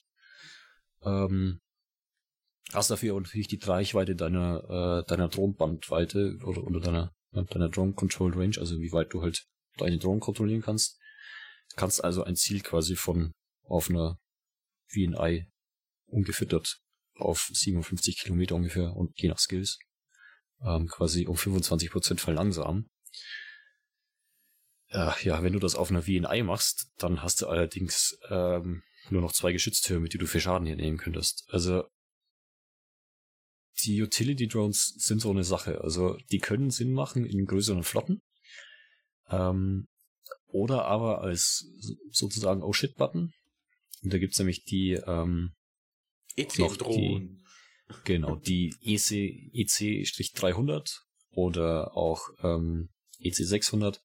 Ähm, hast dafür natürlich die Reichweite deiner, äh, deiner Drohnenbandweite oder, oder deiner, ja, deiner Drone Control Range, also wie weit du halt deine Drohnen kontrollieren kannst. Kannst also ein Ziel quasi von auf einer VNI ungefüttert auf 57 Kilometer ungefähr und je nach Skills ähm, quasi um 25% verlangsamen. Äh, ja, wenn du das auf einer VNI machst, dann hast du allerdings ähm, nur noch zwei Geschütztürme, die du für Schaden hier nehmen könntest. Also die Utility Drones sind so eine Sache. Also die können Sinn machen in größeren Flotten. Ähm, oder aber als sozusagen Oh shit Button. Und da gibt's nämlich die ähm, EC-Drohnen. Genau, die E EC, EC-300 oder auch ähm, EC600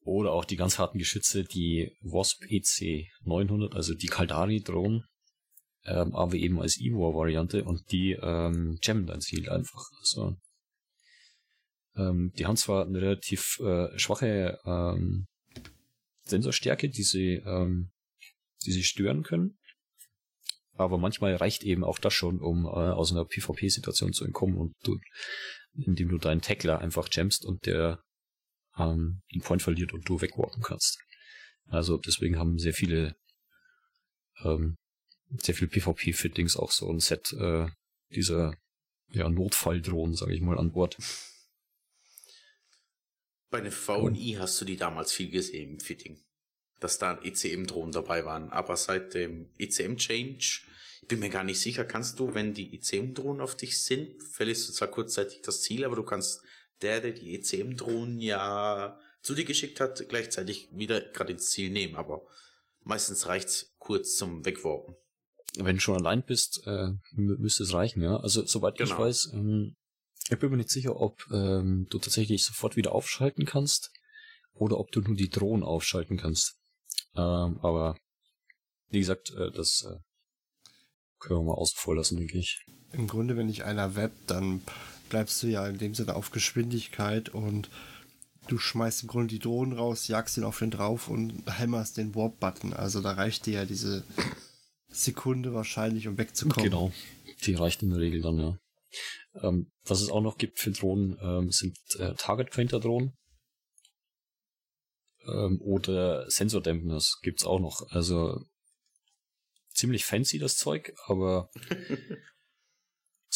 oder auch die ganz harten Geschütze, die Wasp EC900, also die Kaldari-Drohnen, ähm, aber eben als E-War-Variante und die ähm, jammen dein Ziel einfach. Also, ähm, die haben zwar eine relativ äh, schwache ähm, Sensorstärke, die sie, ähm, die sie stören können, aber manchmal reicht eben auch das schon, um äh, aus einer PvP-Situation zu entkommen und du, indem du deinen Tackler einfach jammst und der ähm, den Point verliert und du wegwarpen kannst. Also deswegen haben sehr viele ähm, sehr viel PvP-Fittings auch so ein Set äh, dieser ja, Notfalldrohnen, sage ich mal, an Bord. Bei den VI hast du die damals viel gesehen im Fitting. Dass da ECM-Drohnen dabei waren. Aber seit dem ECM-Change, ich bin mir gar nicht sicher, kannst du, wenn die ECM-Drohnen auf dich sind, verlierst du zwar kurzzeitig das Ziel, aber du kannst der, der die ECM-Drohnen ja zu dir geschickt hat, gleichzeitig wieder gerade ins Ziel nehmen. Aber meistens reicht's kurz zum Wegwarpen. Wenn du schon allein bist, äh, mü- müsste es reichen, ja. Also soweit ich Genau. weiß, ähm, ich bin mir nicht sicher, ob ähm, du tatsächlich sofort wieder aufschalten kannst oder ob du nur die Drohnen aufschalten kannst. Ähm, aber wie gesagt, äh, das äh, können wir mal außen vor lassen, denke ich. Im Grunde, wenn dich einer webbt, dann bleibst du ja in dem Sinne auf Geschwindigkeit und du schmeißt im Grunde die Drohnen raus, jagst ihn auf den drauf und hämmerst den Warp-Button. Also da reicht dir ja diese Sekunde wahrscheinlich, um wegzukommen. Genau. Die reicht in der Regel dann, ja. Ähm, was es auch noch gibt für Drohnen, ähm, sind äh, Target Painter Drohnen. Ähm, oder Sensordämpners gibt's auch noch. Also ziemlich fancy das Zeug, aber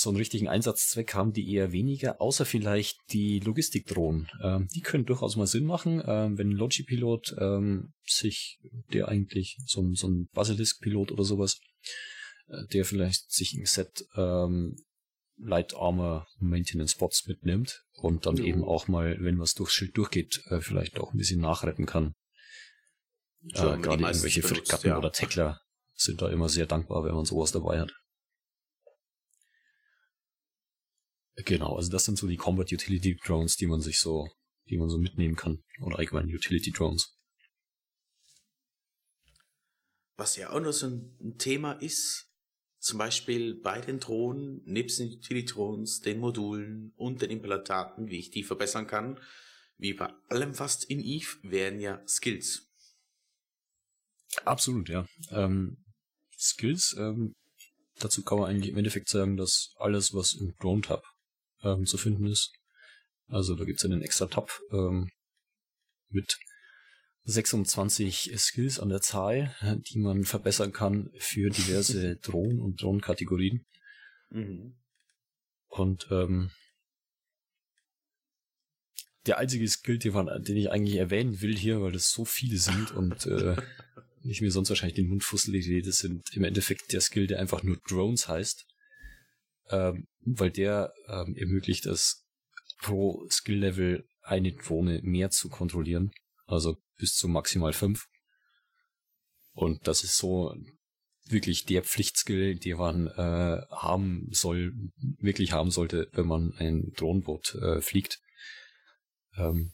so einen richtigen Einsatzzweck haben die eher weniger, außer vielleicht die Logistikdrohnen. Ähm, die können durchaus mal Sinn machen, ähm, wenn ein Logipilot ähm, sich, der eigentlich so ein, so ein Basilisk-Pilot oder sowas, äh, der vielleicht sich ein Set ähm, Light Armor Maintenance Bots mitnimmt und dann Jo. eben auch mal, wenn was durchs Schild durchgeht, äh, vielleicht auch ein bisschen nachretten kann. Äh, Gerade irgendwelche Fregatten ja. oder Tackler sind da immer sehr dankbar, wenn man sowas dabei hat. Genau, also das sind so die Combat Utility Drones, die man sich so, die man so mitnehmen kann. Oder allgemein Utility Drones. Was ja auch noch so ein Thema ist, zum Beispiel bei den Drohnen, nebst den Utility-Drohnen, den Modulen und den Implantaten, wie ich die verbessern kann, wie bei allem fast in Eve, wären ja Skills. Absolut, ja. Ähm, Skills, ähm, dazu kann man eigentlich im Endeffekt sagen, dass alles, was im Drone Tab ähm, zu finden ist, also da gibt's einen extra Tab ähm, mit 26 Skills an der Zahl, die man verbessern kann für diverse Drohnen und Drohnenkategorien. Mhm. Und ähm, der einzige Skill, den, man, den ich eigentlich erwähnen will hier, weil das so viele sind und äh, ich mir sonst wahrscheinlich den Mund fusselig rede, sind im Endeffekt der Skill, der einfach nur Drones heißt. Ähm, weil der ähm, ermöglicht es, pro Skill-Level eine Drohne mehr zu kontrollieren. Also bis zu maximal fünf. Und das ist so wirklich der Pflichtskill, den man äh, haben soll, wirklich haben sollte, wenn man ein Drohnenboot äh, fliegt. Ähm,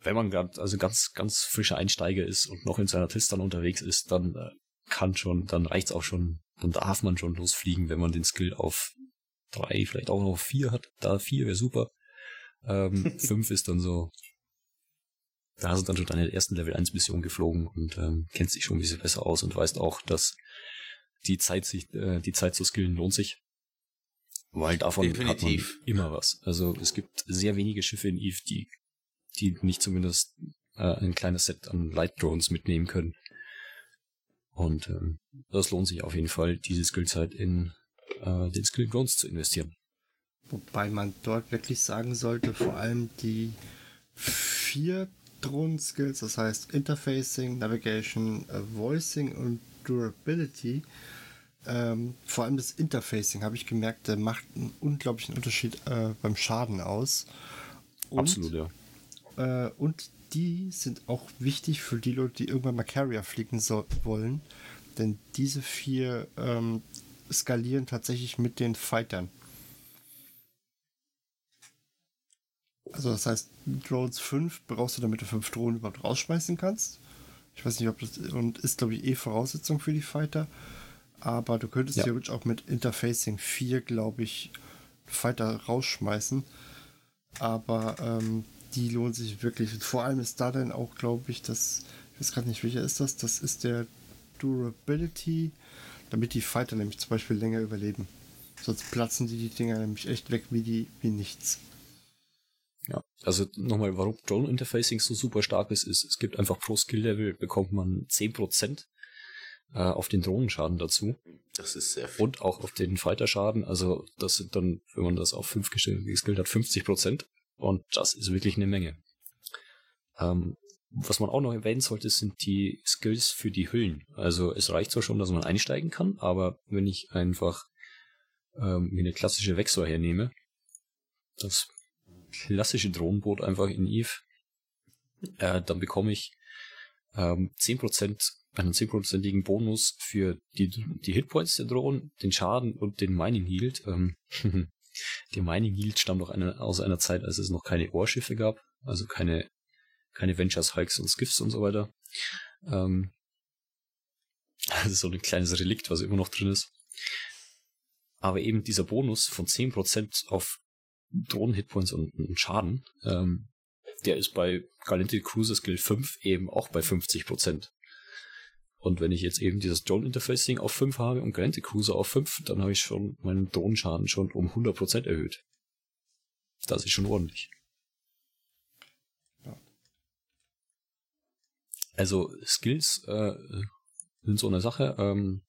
wenn man gerade also ganz ganz frischer Einsteiger ist und noch in seiner Test dann unterwegs ist, dann äh, kann schon, dann reicht's auch schon, dann darf man schon losfliegen, wenn man den Skill auf drei, vielleicht auch noch vier hat. Da vier wäre super. Ähm, fünf ist dann so, da hast du dann schon deine ersten Level 1 Mission geflogen und ähm, kennst dich schon ein bisschen besser aus und weißt auch, dass die Zeit sich, äh, die Zeit zu skillen lohnt sich. Weil davon Definitiv. hat man immer was. Also es gibt sehr wenige Schiffe in Eve, die, die nicht zumindest äh, ein kleines Set an Light Drones mitnehmen können. Und ähm, das lohnt sich auf jeden Fall, diese Skillzeit in äh, den Skill Drones zu investieren. Wobei man dort wirklich sagen sollte, vor allem die vier Drohnen-Skills, das heißt Interfacing, Navigation, äh, Voicing und Durability. Ähm, vor allem das Interfacing habe ich gemerkt, der macht einen unglaublichen Unterschied äh, beim Schaden aus. Und, Absolut, ja. Äh, und die sind auch wichtig für die Leute, die irgendwann mal Carrier fliegen so wollen. Denn diese vier ähm, skalieren tatsächlich mit den Fightern. Also das heißt, Drones 5 brauchst du, damit du 5 Drohnen überhaupt rausschmeißen kannst. Ich weiß nicht, ob das und ist, glaube ich, eh Voraussetzung für die Fighter. Aber du könntest Ja. theoretisch auch mit Interfacing 4, glaube ich, Fighter rausschmeißen. Aber ähm, die lohnen sich wirklich. Und vor allem ist da dann auch, glaube ich, das, ich weiß gerade nicht, welcher ist das? Das ist der Durability, damit die Fighter nämlich zum Beispiel länger überleben. Sonst platzen die die Dinger nämlich echt weg wie die wie nichts. Ja, also nochmal, warum Drone Interfacing so super stark ist, ist, es gibt einfach pro Skill-Level bekommt man 10% äh, auf den Drohnenschaden dazu Das ist sehr viel. und auch auf den Fighter-Schaden. Also das sind dann, wenn man das auf 5 geskillt hat, 50% und das ist wirklich eine Menge. Ähm, was man auch noch erwähnen sollte, sind die Skills für die Hüllen. Also es reicht zwar schon, dass man einsteigen kann, aber wenn ich einfach ähm, mir eine klassische Vexor hernehme, das klassische Drohnenboot einfach in Eve, äh, dann bekomme ich ähm, 10%, einen 10%igen Bonus für die, die Hitpoints der Drohnen, den Schaden und den Mining Yield. Ähm, der Mining Yield stammt noch eine, aus einer Zeit, als es noch keine Ohrschiffe gab, also keine, keine Ventures, Hikes und Skiffs und so weiter. Ähm, das ist so ein kleines Relikt, was immer noch drin ist. Aber eben dieser Bonus von 10% auf Drohnen-Hitpoints und, und Schaden, ähm, der ist bei Galactic Cruiser Skill 5 eben auch bei 50%. Und wenn ich jetzt eben dieses Drone Interfacing auf 5 habe und Galactic Cruiser auf 5, dann habe ich schon meinen Drohnenschaden schon um 100% erhöht. Das ist schon ordentlich. Also Skills äh, sind so eine Sache. Ähm,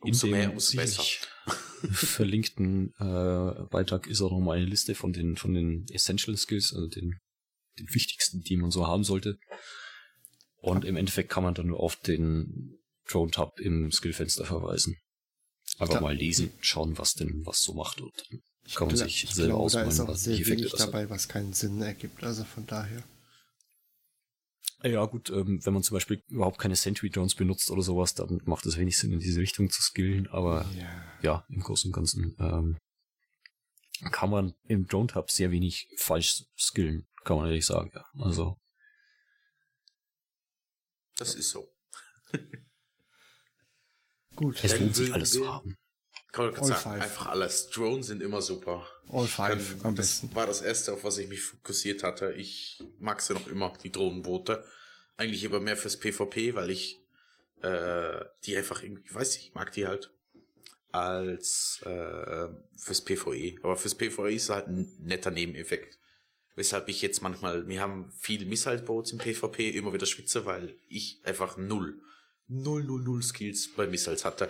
Umso in dem mehr, umso besser. verlinkten äh, Beitrag ist auch nochmal eine Liste von den von den Essential Skills, also den, den wichtigsten, die man so haben sollte. Und im Endeffekt kann man dann nur auf den Drone Tab im Skillfenster verweisen. Ja. mal lesen, schauen, was denn was so macht und dann kann man gla- sich ich selber glaube, da ist ausmalen, auch was sehr die Effekte wenig dabei, was keinen Sinn ergibt. Also von daher. Ja, gut, ähm, wenn man zum Beispiel überhaupt keine Sentry Drones benutzt oder sowas, dann macht es wenig Sinn, in diese Richtung zu skillen, aber Ja. ja, im Großen und Ganzen ähm, kann man im Drone Tab sehr wenig falsch skillen, kann man ehrlich sagen, ja. Also, Das ist so. Gut. Es lohnt sich alles zu haben. Kann man All sagen, five. einfach alles. Drones sind immer super. All five Ähm, am das besten. war das erste, auf was ich mich fokussiert hatte. Ich mag sie noch immer, die Drohnenboote. Eigentlich aber mehr fürs PvP, weil ich äh, die einfach irgendwie, ich weiß nicht, ich mag die halt als äh, fürs PvE. Aber fürs PvE ist halt ein netter Nebeneffekt. Weshalb ich jetzt manchmal, wir haben viel Missile-Boats im PvP, immer wieder schwitze, weil ich einfach null, null, null, null Skills bei Missiles hatte.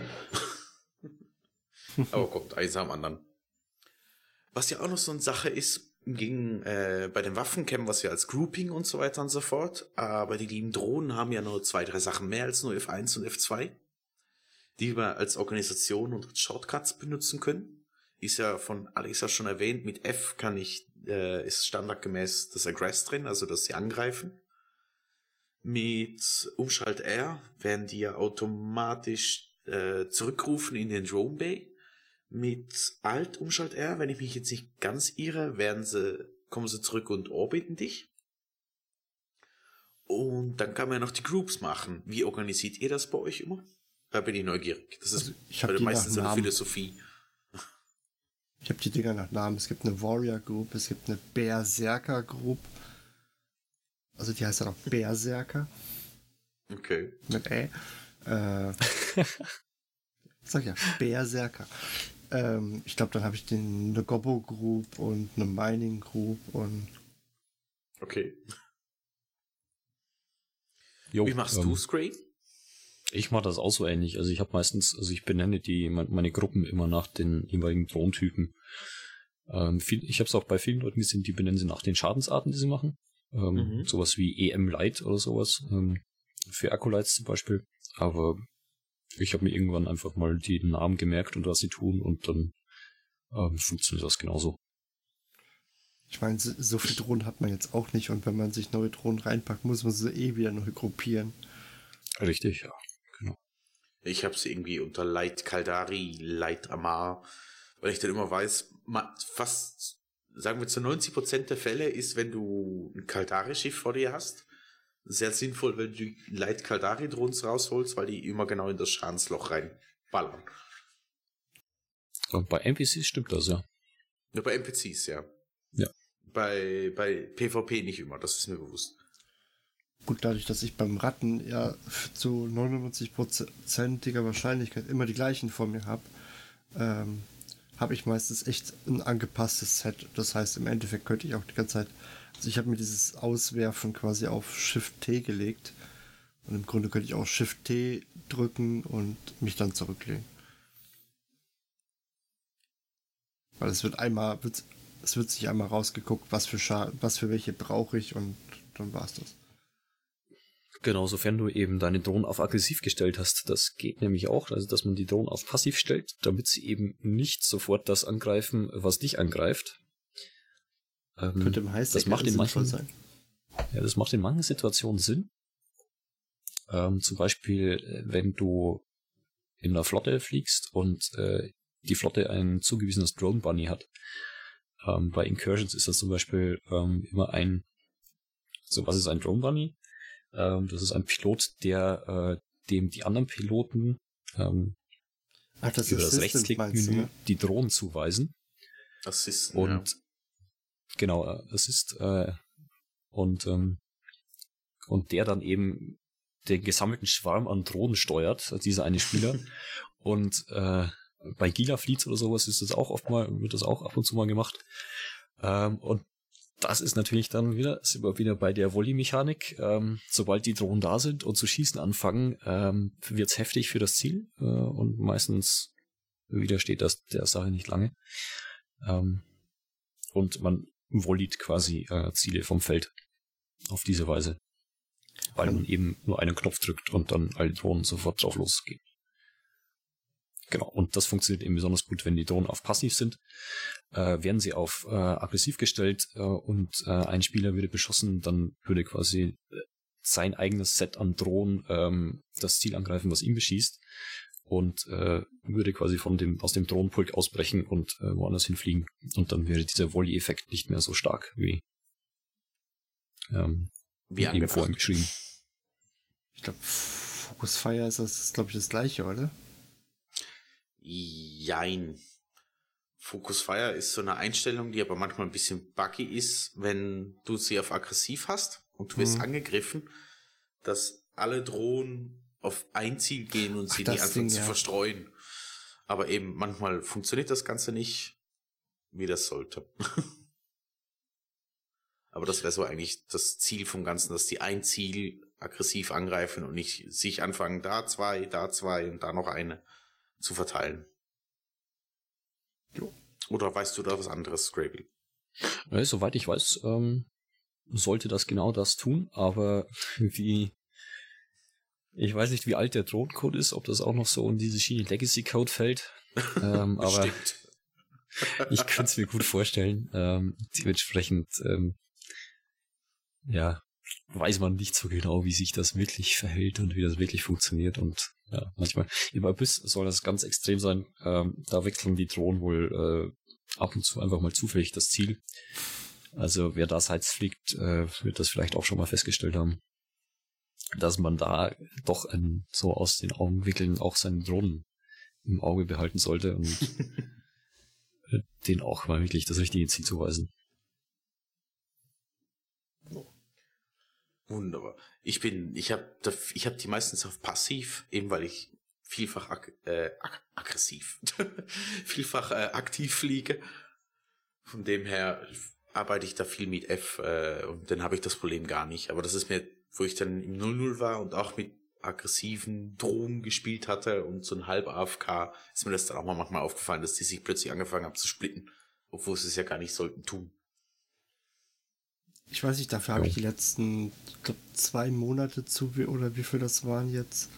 Aber kommt, eins am anderen. Was ja auch noch so eine Sache ist, gegen, äh, bei den Waffen es ja als Grouping und so weiter und so fort, aber die lieben Drohnen haben ja nur zwei, drei Sachen mehr als nur F1 und F2, die wir als Organisation und als Shortcuts benutzen können. Ist ja von Alexa schon erwähnt, mit F kann ich, äh, ist standardgemäß das Aggress drin, also dass sie angreifen. Mit Umschalt R werden die ja automatisch äh, zurückrufen in den Drone Bay mit Alt Umschalt R, wenn ich mich jetzt nicht ganz irre, werden sie, kommen sie zurück und orbiten dich. Und dann kann man ja noch die Groups machen. Wie organisiert ihr das bei euch immer? Da bin ich neugierig. Das ist Also, ich hab die meisten nach so eine Namen. Philosophie. Ich habe die Dinger nach Namen. Es gibt eine Warrior Group, es gibt eine Berserker Group. Also die heißt dann auch Berserker Okay. mit Ä. Äh, sag ja, Berserker. Ähm, ich glaube, dann habe ich den, eine Gobbo Group und eine Mining Group und Okay. Jo, Wie machst ähm, du Scray? Ich mache das auch so ähnlich. Also ich habe meistens, also ich benenne die me- meine Gruppen immer nach den jeweiligen Drohnentypen. Ähm, viel, ich habe es auch bei vielen Leuten gesehen, die benennen sie nach den Schadensarten, die sie machen. Ähm, Mhm. Sowas wie EM Light oder sowas. Ähm, für Acolytes zum Beispiel. Aber ich habe mir irgendwann einfach mal die Namen gemerkt und was sie tun und dann ähm, funktioniert das genauso. ich meine, so, so viel Drohnen hat man jetzt auch nicht und wenn man sich neue Drohnen reinpackt, muss man sie eh wieder neu gruppieren. Richtig, ja. Genau. Ich habe sie irgendwie unter Light Kaldari, Light Amar, weil ich dann immer weiß, fast, sagen wir zu 90% der Fälle ist, wenn du ein Kaldari-Schiff vor dir hast, sehr sinnvoll, wenn du die Light Kaldari-Drohnen rausholst, weil die immer genau in das Schadensloch reinballern. Und bei NPCs stimmt das, ja. Nur bei NPCs, ja. Ja. Bei, bei PvP nicht immer, das ist mir bewusst. Gut, dadurch, dass ich beim Ratten ja zu 99%iger Wahrscheinlichkeit immer die gleichen vor mir habe, ähm, habe ich meistens echt ein angepasstes Set. Das heißt, im Endeffekt könnte ich auch die ganze Zeit, also ich habe mir dieses Auswerfen quasi auf Shift T gelegt und im Grunde könnte ich auch Shift T drücken und mich dann zurücklehnen. Weil es wird einmal, es wird sich einmal rausgeguckt, was für Scha was für welche brauche ich und dann war's das. Genau, sofern du eben deine Drohnen auf aggressiv gestellt hast. Das geht nämlich auch, also dass man die Drohnen auf passiv stellt, damit sie eben nicht sofort das angreifen, was dich angreift. Ähm, Könnte im Highsec das macht in manchen, sein. ja, das macht in manchen Situationen Sinn. Ähm, zum Beispiel, äh, wenn du in einer Flotte fliegst und äh, die Flotte ein zugewiesenes Drone Bunny hat. Ähm, bei Incursions ist das zum Beispiel ähm, immer ein, so was ist ein Drone Bunny? Ähm, das ist ein Pilot, der äh, dem die anderen Piloten ähm, Ach, das über das Rechtsklickmenü ne? die Drohnen zuweisen. Das ist, Und genau, äh, es ist äh, und ähm, und der dann eben den gesammelten Schwarm an Drohnen steuert, also dieser eine Spieler. und äh, bei Gila Fleets oder sowas ist das auch oft mal, wird das auch ab und zu mal gemacht. Ähm, und das ist natürlich dann wieder, sind wir wieder bei der Volley-Mechanik. Ähm, sobald die Drohnen da sind und zu schießen anfangen, ähm, wird's heftig für das Ziel äh, und meistens widersteht das der Sache nicht lange. Ähm, und man vollied quasi äh, Ziele vom Feld auf diese Weise. Weil man eben nur einen Knopf drückt und dann alle Drohnen sofort drauf losgehen. Genau, und das funktioniert eben besonders gut, wenn die Drohnen auf passiv sind. Äh, werden sie auf äh, aggressiv gestellt äh, und äh, ein Spieler würde beschossen, dann würde quasi äh, sein eigenes Set an Drohnen ähm, das Ziel angreifen, was ihn beschießt und äh, würde quasi von dem aus dem Drohnenpulk ausbrechen und äh, woanders hinfliegen und dann wäre dieser Volley-Effekt nicht mehr so stark wie ähm, Wie eben vorhin angebracht. beschrieben. Ich glaube, Focus Fire ist das, glaube ich, das gleiche, oder? Jein. Focus Fire ist so eine Einstellung, die aber manchmal ein bisschen buggy ist, wenn du sie auf aggressiv hast und du wirst Mhm. angegriffen, dass alle Drohnen auf ein Ziel gehen und Ach, sie die das anfangen zu ja. verstreuen. Aber eben manchmal funktioniert das Ganze nicht, wie das sollte. aber das wäre so eigentlich das Ziel vom Ganzen, dass die ein Ziel aggressiv angreifen und nicht sich anfangen, da zwei, da zwei und da noch eine zu verteilen. Jo. Oder weißt du da was anderes, Scraby? Ja, soweit ich weiß, ähm, sollte das genau das tun, aber wie ich weiß nicht, wie alt der Drohnencode ist, ob das auch noch so in diese Schiene Legacy Code fällt. ähm, aber ich könnte es mir gut vorstellen. Ähm, dementsprechend, ähm, ja, weiß man nicht so genau, wie sich das wirklich verhält und wie das wirklich funktioniert. Und ja, manchmal im Abyss soll das ganz extrem sein. Ähm, da wechseln die Drohnen wohl äh, ab und zu einfach mal zufällig das Ziel. Also wer da Sites fliegt, äh, wird das vielleicht auch schon mal festgestellt haben, dass man da doch ein, so aus den Augenwickeln auch seinen Drohnen im Auge behalten sollte und den auch mal wirklich das richtige Ziel zuweisen. Wunderbar. Ich bin, ich habe, ich habe die meistens auf passiv, eben weil ich vielfach ag äh, ag aggressiv, vielfach äh, aktiv fliege. Von dem her arbeite ich da viel mit F äh, und dann habe ich das Problem gar nicht. Aber das ist mir, wo ich dann im 0-0 war und auch mit aggressiven Drohnen gespielt hatte und so ein halb AFK, ist mir das dann auch mal manchmal aufgefallen, dass die sich plötzlich angefangen haben zu splitten, obwohl sie es ja gar nicht sollten tun. Ich weiß nicht, dafür habe ich die letzten, ich glaub, zwei Monate zu oder wie viel das waren jetzt,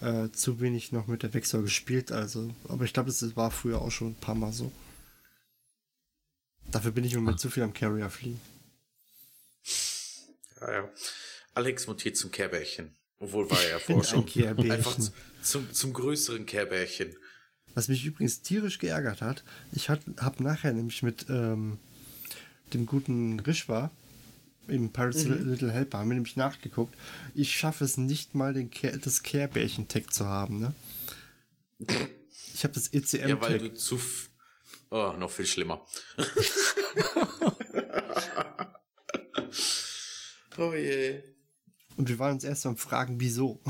äh, zu wenig noch mit der Wechsel gespielt. Also, aber ich glaube, das war früher auch schon ein paar Mal so. Dafür bin ich im Moment zu viel am Carrier fliegen. Ja, ja. Alex mutiert zum Kehrbärchen. Obwohl war er ja vorher ein schon. Kehrbärchen. Einfach zu- zum, zum größeren Kehrbärchen. Was mich übrigens tierisch geärgert hat, ich habe nachher nämlich mit ähm, dem guten Rishwa im Pirates Little Helper haben wir nämlich nachgeguckt. Ich schaffe es nicht mal, den Care, das Kehrbärchen-Tag zu haben, ne? Ich habe das E Ja, weil du zu. Oh, noch viel schlimmer. oh je. Und wir waren uns erst am Fragen, wieso.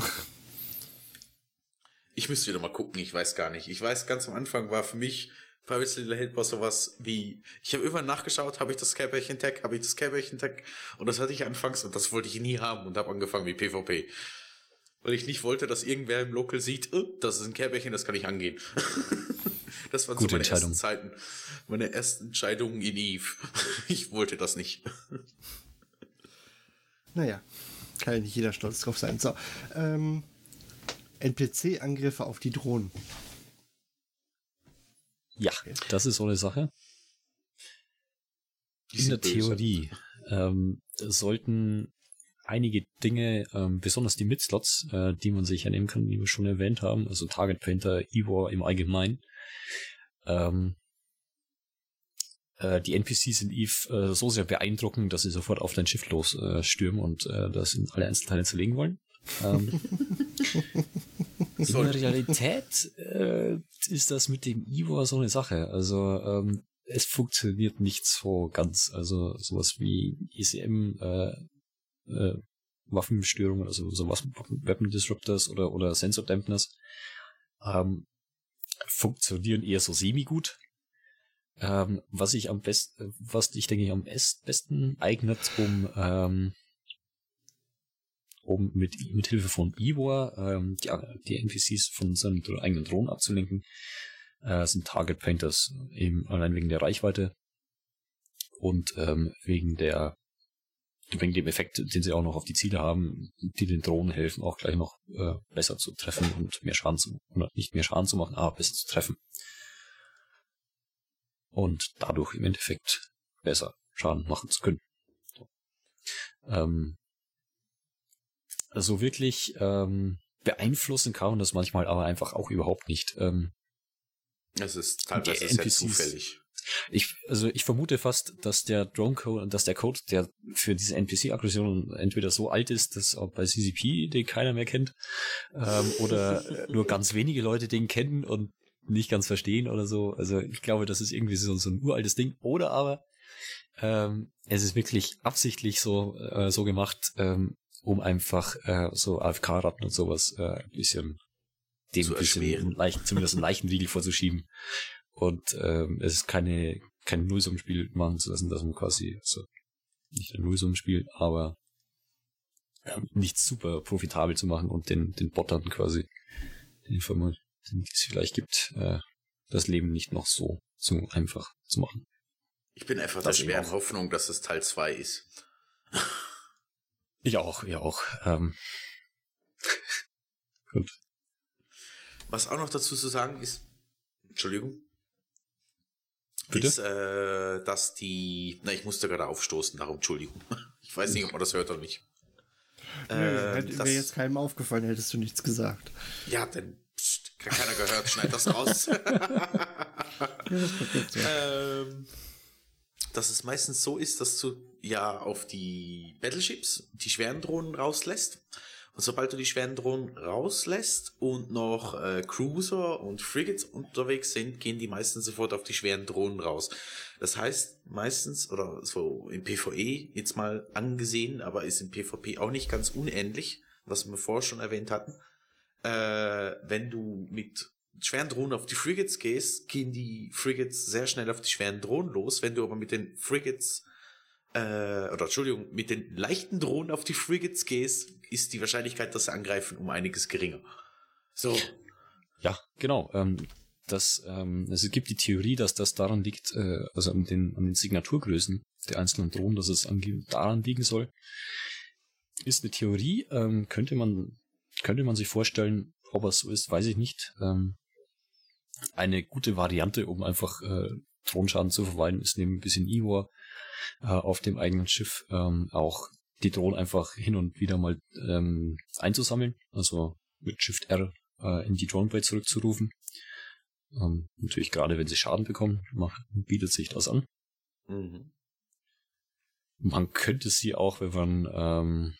Ich müsste wieder mal gucken, ich weiß gar nicht. Ich weiß, ganz am Anfang war für mich Pirates Little Helper sowas wie, ich habe irgendwann nachgeschaut, habe ich das Kehrbärchen-Tag, habe ich das Kehrbärchen-Tag und das hatte ich anfangs und das wollte ich nie haben und habe angefangen wie PvP. Weil ich nicht wollte, dass irgendwer im Local sieht, oh, das ist ein Kehrbärchen, das kann ich angehen. das waren Gute so meine Entscheidung. ersten Zeiten, meine ersten Entscheidungen in Eve. ich wollte das nicht. Naja, kann ja nicht jeder stolz drauf sein. So, ähm, NPC-Angriffe auf die Drohnen. Ja, das ist so eine Sache. Die In der. Theorie ähm, sollten einige Dinge, ähm, besonders die Mid-Slots, äh, die man sich nehmen kann, die wir schon erwähnt haben, also Target Painter, Ivor im Allgemeinen, ähm, äh, die NPCs in Eve äh, so sehr beeindrucken, dass sie sofort auf dein Schiff los äh, und äh, das in alle Einzelteile zerlegen wollen. Ähm, in Sollten. der Realität äh, ist das mit dem Ivor so eine Sache. Also ähm, es funktioniert nicht so ganz. Also sowas wie ECM, äh, äh, Waffenstörungen, also so Weapon Disruptors oder, oder Sensor Dampeners, ähm, funktionieren eher so semi-gut. Ähm, was ich am besten, was ich denke ich am best besten eignet, um ähm, um mit, mit Hilfe von Ivor ähm, die, die NPCs von seinem eigenen Drohnen abzulenken, äh, sind Target Painters eben allein wegen der Reichweite und ähm, wegen der wegen dem Effekt, den sie auch noch auf die Ziele haben, die den Drohnen helfen, auch gleich noch äh, besser zu treffen und mehr Schaden zu oder nicht mehr Schaden zu machen, aber besser zu treffen. Und dadurch im Endeffekt besser Schaden machen zu können. So. Ähm, also wirklich ähm, beeinflussen kann man das manchmal aber einfach auch überhaupt nicht. Ähm, Es ist teilweise sehr zufällig. ich, also ich vermute fast, dass der Drone Code, dass der Code, der für diese NPC-Aggression entweder so alt ist, dass auch bei CCP den keiner mehr kennt, ähm, oder nur ganz wenige Leute den kennen und nicht ganz verstehen oder so. Also ich glaube, das ist irgendwie so, so ein uraltes Ding. Oder aber ähm, es ist wirklich absichtlich so, äh, so gemacht, ähm, um einfach äh, so AFK-Ratten und sowas äh, ein bisschen dem Zu ein bisschen leicht, zumindest einen leichten Riegel vorzuschieben. Und ähm, es ist keine, kein Nullsummenspiel machen zu lassen, dass man quasi, so nicht ein Nullsummenspiel, aber ähm, nicht super profitabel zu machen und den, den Bot dann quasi, den Firma, den es vielleicht gibt, äh, das Leben nicht noch so, so einfach zu machen. Ich bin einfach der Das eben schweren. Hoffnung, dass es Teil 2 ist. Ich auch, ja auch. Ähm. Gut. Was auch noch dazu zu sagen ist, Entschuldigung, Bitte? ist, äh, dass die, na, ich musste gerade aufstoßen, darum Entschuldigung. Ich weiß nicht, ob man das hört oder nicht. Nö, Äh, hätte das- wäre jetzt keinem aufgefallen, hättest du nichts gesagt. Ja, denn keiner gehört, schneid das raus. Ähm, dass es meistens so ist, dass du ja auf die Battleships die schweren Drohnen rauslässt. Und sobald du die schweren Drohnen rauslässt und noch äh, Cruiser und Frigates unterwegs sind, gehen die meistens sofort auf die schweren Drohnen raus. Das heißt, meistens, oder so im PvE jetzt mal angesehen, aber ist im PvP auch nicht ganz unähnlich, was wir vorher schon erwähnt hatten, äh, wenn du mit schweren Drohnen auf die Frigates gehst, gehen die Frigates sehr schnell auf die schweren Drohnen los. Wenn du aber mit den Frigates, äh, oder Entschuldigung, mit den leichten Drohnen auf die Frigates gehst, ist die Wahrscheinlichkeit, dass sie angreifen, um einiges geringer. So. Ja, genau. Ähm, das, ähm, es gibt die Theorie, dass das daran liegt, äh, also an den, an den Signaturgrößen der einzelnen Drohnen, dass es daran liegen soll. Ist eine Theorie, ähm, könnte man, könnte man sich vorstellen, ob es so ist, weiß ich nicht. Ähm, eine gute Variante, um einfach äh, Drohnenschaden zu vermeiden, ist neben ein bisschen Ivor äh, auf dem eigenen Schiff ähm, auch die Drohnen einfach hin und wieder mal ähm, einzusammeln, also mit Shift R äh, in die Droneplay zurückzurufen. Ähm, natürlich gerade wenn sie Schaden bekommen, macht, bietet sich das an. Mhm. Man könnte sie auch, wenn man ähm,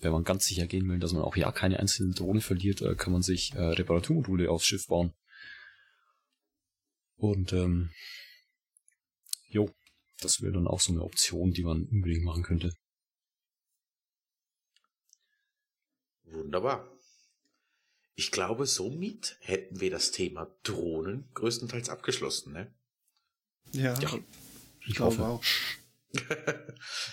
wenn man ganz sicher gehen will, dass man auch ja keine einzelne Drohne verliert, äh, kann man sich äh, Reparaturmodule aufs Schiff bauen. Und ähm, jo, das wäre dann auch so eine Option, die man unbedingt machen könnte. Wunderbar. Ich glaube, somit hätten wir das Thema Drohnen größtenteils abgeschlossen, ne? Ja, Ja, ich glaube auch.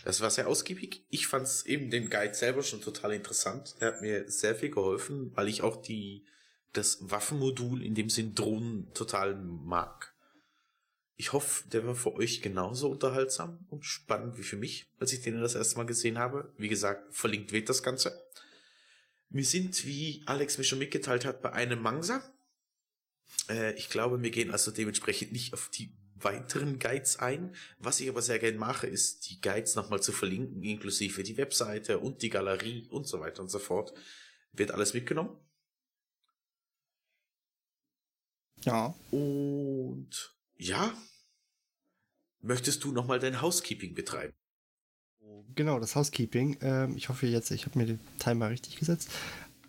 Das war sehr ausgiebig. Ich fand es eben den Guide selber schon total interessant. Er hat mir sehr viel geholfen, weil ich auch die das Waffenmodul in dem Sinn Drohnen total mag. Ich hoffe, der war für euch genauso unterhaltsam und spannend wie für mich, als ich den das erste Mal gesehen habe. Wie gesagt, verlinkt wird das Ganze. Wir sind, wie Alex mir schon mitgeteilt hat, bei einem Mangsa. Äh, ich glaube, wir gehen also dementsprechend nicht auf die weiteren Guides ein. Was ich aber sehr gerne mache, ist die Guides nochmal zu verlinken, inklusive die Webseite und die Galerie und so weiter und so fort. Wird alles mitgenommen. Ja. Und ja, möchtest du nochmal dein Housekeeping betreiben? Genau, das Housekeeping. Ähm, ich hoffe jetzt, ich habe mir den Timer richtig gesetzt.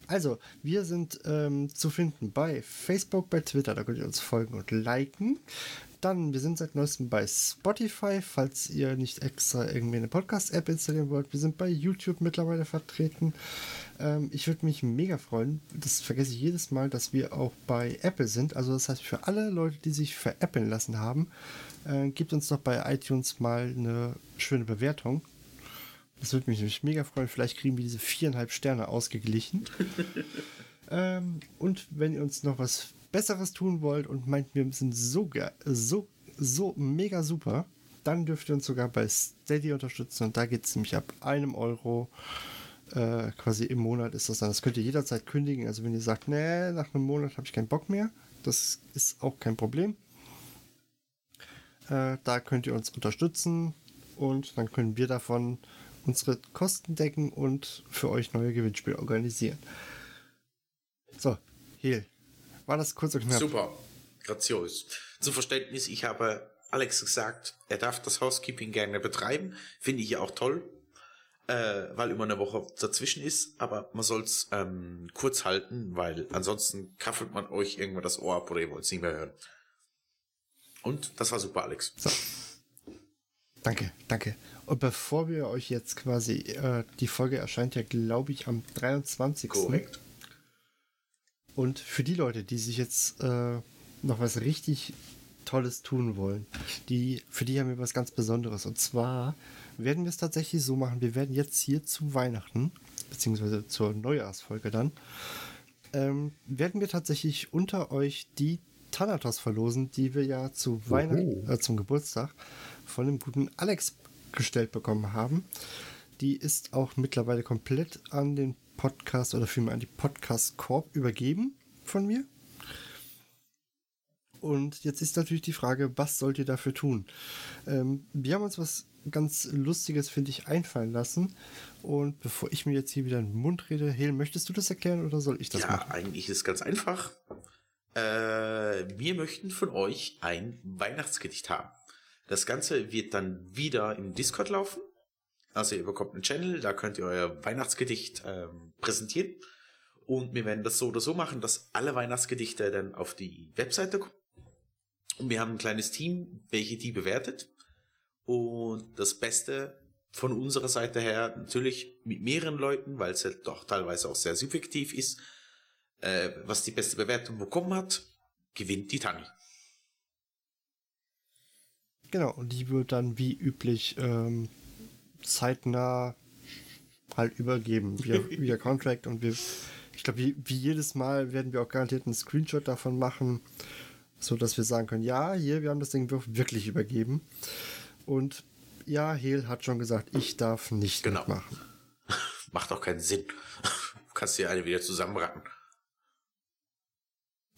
Also, wir sind ähm, zu finden bei Facebook, bei Twitter, da könnt ihr uns folgen und liken. Dann, wir sind seit neuestem bei Spotify, falls ihr nicht extra irgendwie eine Podcast-App installieren wollt. Wir sind bei YouTube mittlerweile vertreten. Ähm, ich würde mich mega freuen, das vergesse ich jedes Mal, dass wir auch bei Apple sind. Also das heißt, für alle Leute, die sich veräppeln lassen haben, äh, gebt uns doch bei iTunes mal eine schöne Bewertung. Das würde mich nämlich mega freuen. Vielleicht kriegen wir diese viereinhalb Sterne ausgeglichen. ähm, und wenn ihr uns noch was Besseres tun wollt und meint, wir sind so, so, so mega super, dann dürft ihr uns sogar bei Steady unterstützen. Und da geht es nämlich ab einem Euro äh, quasi im Monat ist das dann. Das könnt ihr jederzeit kündigen. Also wenn ihr sagt, nee, nach einem Monat habe ich keinen Bock mehr, das ist auch kein Problem. Äh, da könnt ihr uns unterstützen und dann können wir davon unsere Kosten decken und für euch neue Gewinnspiele organisieren. So, Hehl. War das kurz und knapp? Super, grazios. Zum Verständnis, ich habe Alex gesagt, er darf das Housekeeping gerne betreiben. Finde ich ja auch toll. äh, weil immer eine Woche dazwischen ist, aber man soll's ähm, kurz halten, weil ansonsten kaffelt man euch irgendwann das Ohr ab oder ihr wollt es nicht mehr hören. Und das war super, Alex. So. Danke, danke. Und bevor wir euch jetzt quasi, äh, die Folge erscheint ja, glaube ich, am 23. Korrekt. Und für die Leute, die sich jetzt äh, noch was richtig Tolles tun wollen, die, für die haben wir was ganz Besonderes. Und zwar werden wir es tatsächlich so machen, wir werden jetzt hier zu Weihnachten, beziehungsweise zur Neujahrsfolge dann, ähm, werden wir tatsächlich unter euch die Thanatos verlosen, die wir ja zu Weihnachten, äh, zum Geburtstag von dem guten Alex gestellt bekommen haben. Die ist auch mittlerweile komplett an den Podcast oder vielmehr an die Podcast Corp übergeben von mir. Und jetzt ist natürlich die Frage, was sollt ihr dafür tun? Ähm, wir haben uns was ganz Lustiges, finde ich, einfallen lassen. Und bevor ich mir jetzt hier wieder in den Mund rede, Hel, möchtest du das erklären oder soll ich das ja, machen? eigentlich ist es ganz einfach. Äh, wir möchten von euch ein Weihnachtsgedicht haben. Das Ganze wird dann wieder im Discord laufen. Also ihr bekommt einen Channel, da könnt ihr euer Weihnachtsgedicht ähm, präsentieren. Und wir werden das so oder so machen, dass alle Weihnachtsgedichte dann auf die Webseite kommen. Und wir haben ein kleines Team, welche die bewertet. Und das Beste von unserer Seite her natürlich mit mehreren Leuten, weil es ja doch teilweise auch sehr subjektiv ist, äh, was die beste Bewertung bekommen hat, gewinnt die Tanni. Genau, und die wird dann wie üblich ähm, zeitnah halt übergeben, via, via Contract. Und wir, ich glaube, wie, wie jedes Mal werden wir auch garantiert einen Screenshot davon machen, so dass wir sagen können, ja, hier, wir haben das Ding wirklich übergeben. Und ja, Hel hat schon gesagt, ich darf nicht Genau. mitmachen. Macht auch keinen Sinn. Du kannst dir eine wieder zusammenraten.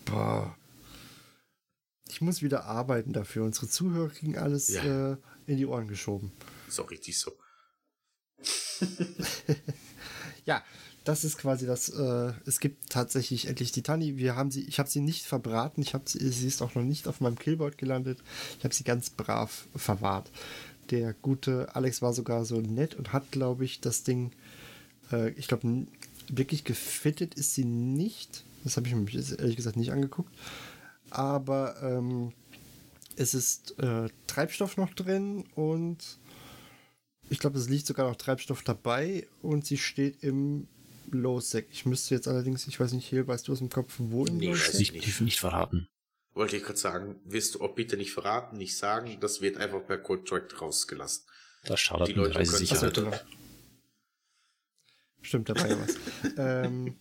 Boah. Ich muss wieder arbeiten dafür. Unsere Zuhörer kriegen alles Ja. äh, in die Ohren geschoben. Ist auch richtig so. Ja, das ist quasi das. Äh, es gibt tatsächlich endlich die Tani. Wir haben sie. Ich habe sie nicht verbraten. Ich habe sie. Sie ist auch noch nicht auf meinem Killboard gelandet. Ich habe sie ganz brav verwahrt. Der gute Alex war sogar so nett und hat, glaube ich, das Ding. Äh, ich glaube, wirklich gefittet ist sie nicht. Das habe ich mir ehrlich gesagt nicht angeguckt. Aber ähm, es ist äh, Treibstoff noch drin und ich glaube, es liegt sogar noch Treibstoff dabei und sie steht im Low-Sec. Ich müsste jetzt allerdings, ich weiß nicht, hier, weißt du aus dem Kopf, wo im Nee, Low-Sec? weiß ich Nicht, nicht. verraten. Wollte ich kurz sagen, wirst du auch bitte nicht verraten, nicht sagen, das wird einfach per Contract rausgelassen. Da schadet Die Leute Reisesicherheit. Achso, genau. Stimmt, da war ja was. ähm,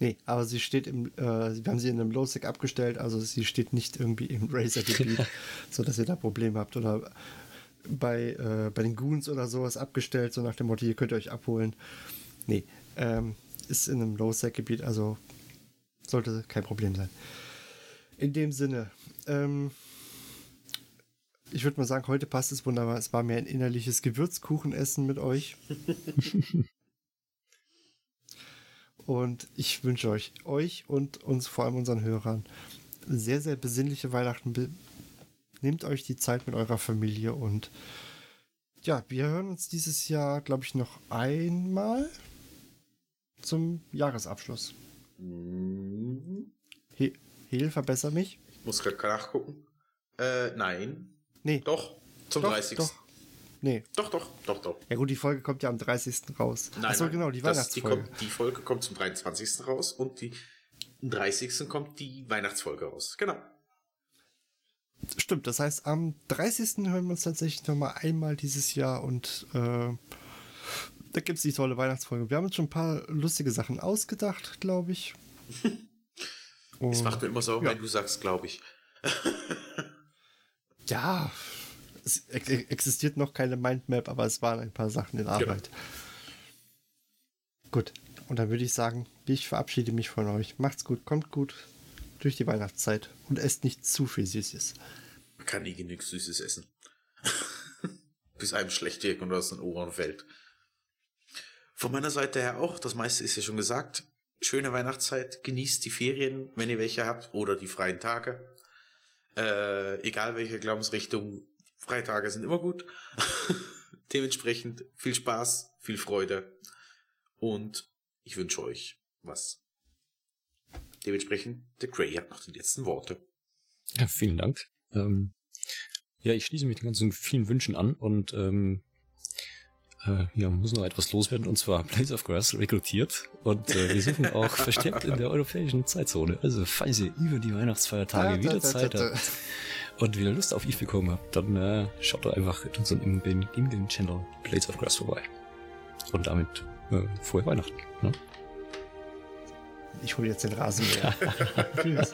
nee, aber sie steht im, äh, wir haben sie in einem Low-Sec abgestellt, also sie steht nicht irgendwie im Razer-Gebiet, sodass ihr da Probleme habt oder bei, äh, bei den Goons oder sowas abgestellt, so nach dem Motto, ihr könnt ihr euch abholen. Nee, ähm, ist in einem Low-Sec-Gebiet, also sollte kein Problem sein. In dem Sinne, ähm, ich würde mal sagen, heute passt es wunderbar. Es war mir ein innerliches Gewürzkuchenessen mit euch. und ich wünsche euch, euch und uns, vor allem unseren Hörern, sehr, sehr besinnliche Weihnachten. Nehmt euch die Zeit mit eurer Familie und ja, wir hören uns dieses Jahr, glaube ich, noch einmal zum Jahresabschluss. Hm, He Hel, verbessere mich. Ich muss gerade nachgucken. Äh, nein. Nee, Doch, zum doch, 30. doch. Nee, doch, doch, doch, doch. ja gut, die Folge kommt ja am 30. raus. Nein, Achso, nein, genau, die das- die, Weihnachtsfolge. kommt, die Folge kommt zum 23. raus und die am 30. kommt die Weihnachtsfolge raus. Genau. Stimmt, das heißt, am 30. hören wir uns tatsächlich nochmal einmal dieses Jahr und äh, da gibt es die tolle Weihnachtsfolge. Wir haben uns schon ein paar lustige Sachen ausgedacht, glaube ich. Es macht mir immer so, ja. wenn du sagst, glaube ich. Ja, es ex existiert noch keine Mindmap, aber es waren ein paar Sachen in Arbeit. Gut, und dann würde ich sagen, ich verabschiede mich von euch. Macht's gut, kommt gut durch die Weihnachtszeit und esst nicht zu viel Süßes. Man kann nie genug Süßes essen. Bis einem schlecht wird und aus den Ohren fällt. Von meiner Seite her auch, das meiste ist ja schon gesagt. Schöne Weihnachtszeit, genießt die Ferien, wenn ihr welche habt, oder die freien Tage. Äh, egal welche Glaubensrichtung, Freitage sind immer gut. Dementsprechend viel Spaß, viel Freude und ich wünsche euch was. Dementsprechend, der Gray hat noch die letzten Worte. Ja, vielen Dank. Ähm, ja, ich schließe mich den ganzen vielen Wünschen an und ähm, äh, ja, muss noch etwas loswerden und zwar Blaze of Grass rekrutiert und äh, wir suchen auch versteckt in der europäischen Zeitzone. Also falls ihr über die Weihnachtsfeiertage Da, wieder da, Zeit da, da. habt und wieder Lust auf Eve bekommen habt, dann äh, schaut doch einfach in unserem In- In-Game-Channel Blades of Grass vorbei. Und damit äh, frohe Weihnachten. Ne? Ich hole jetzt den Rasenmäher. Tschüss.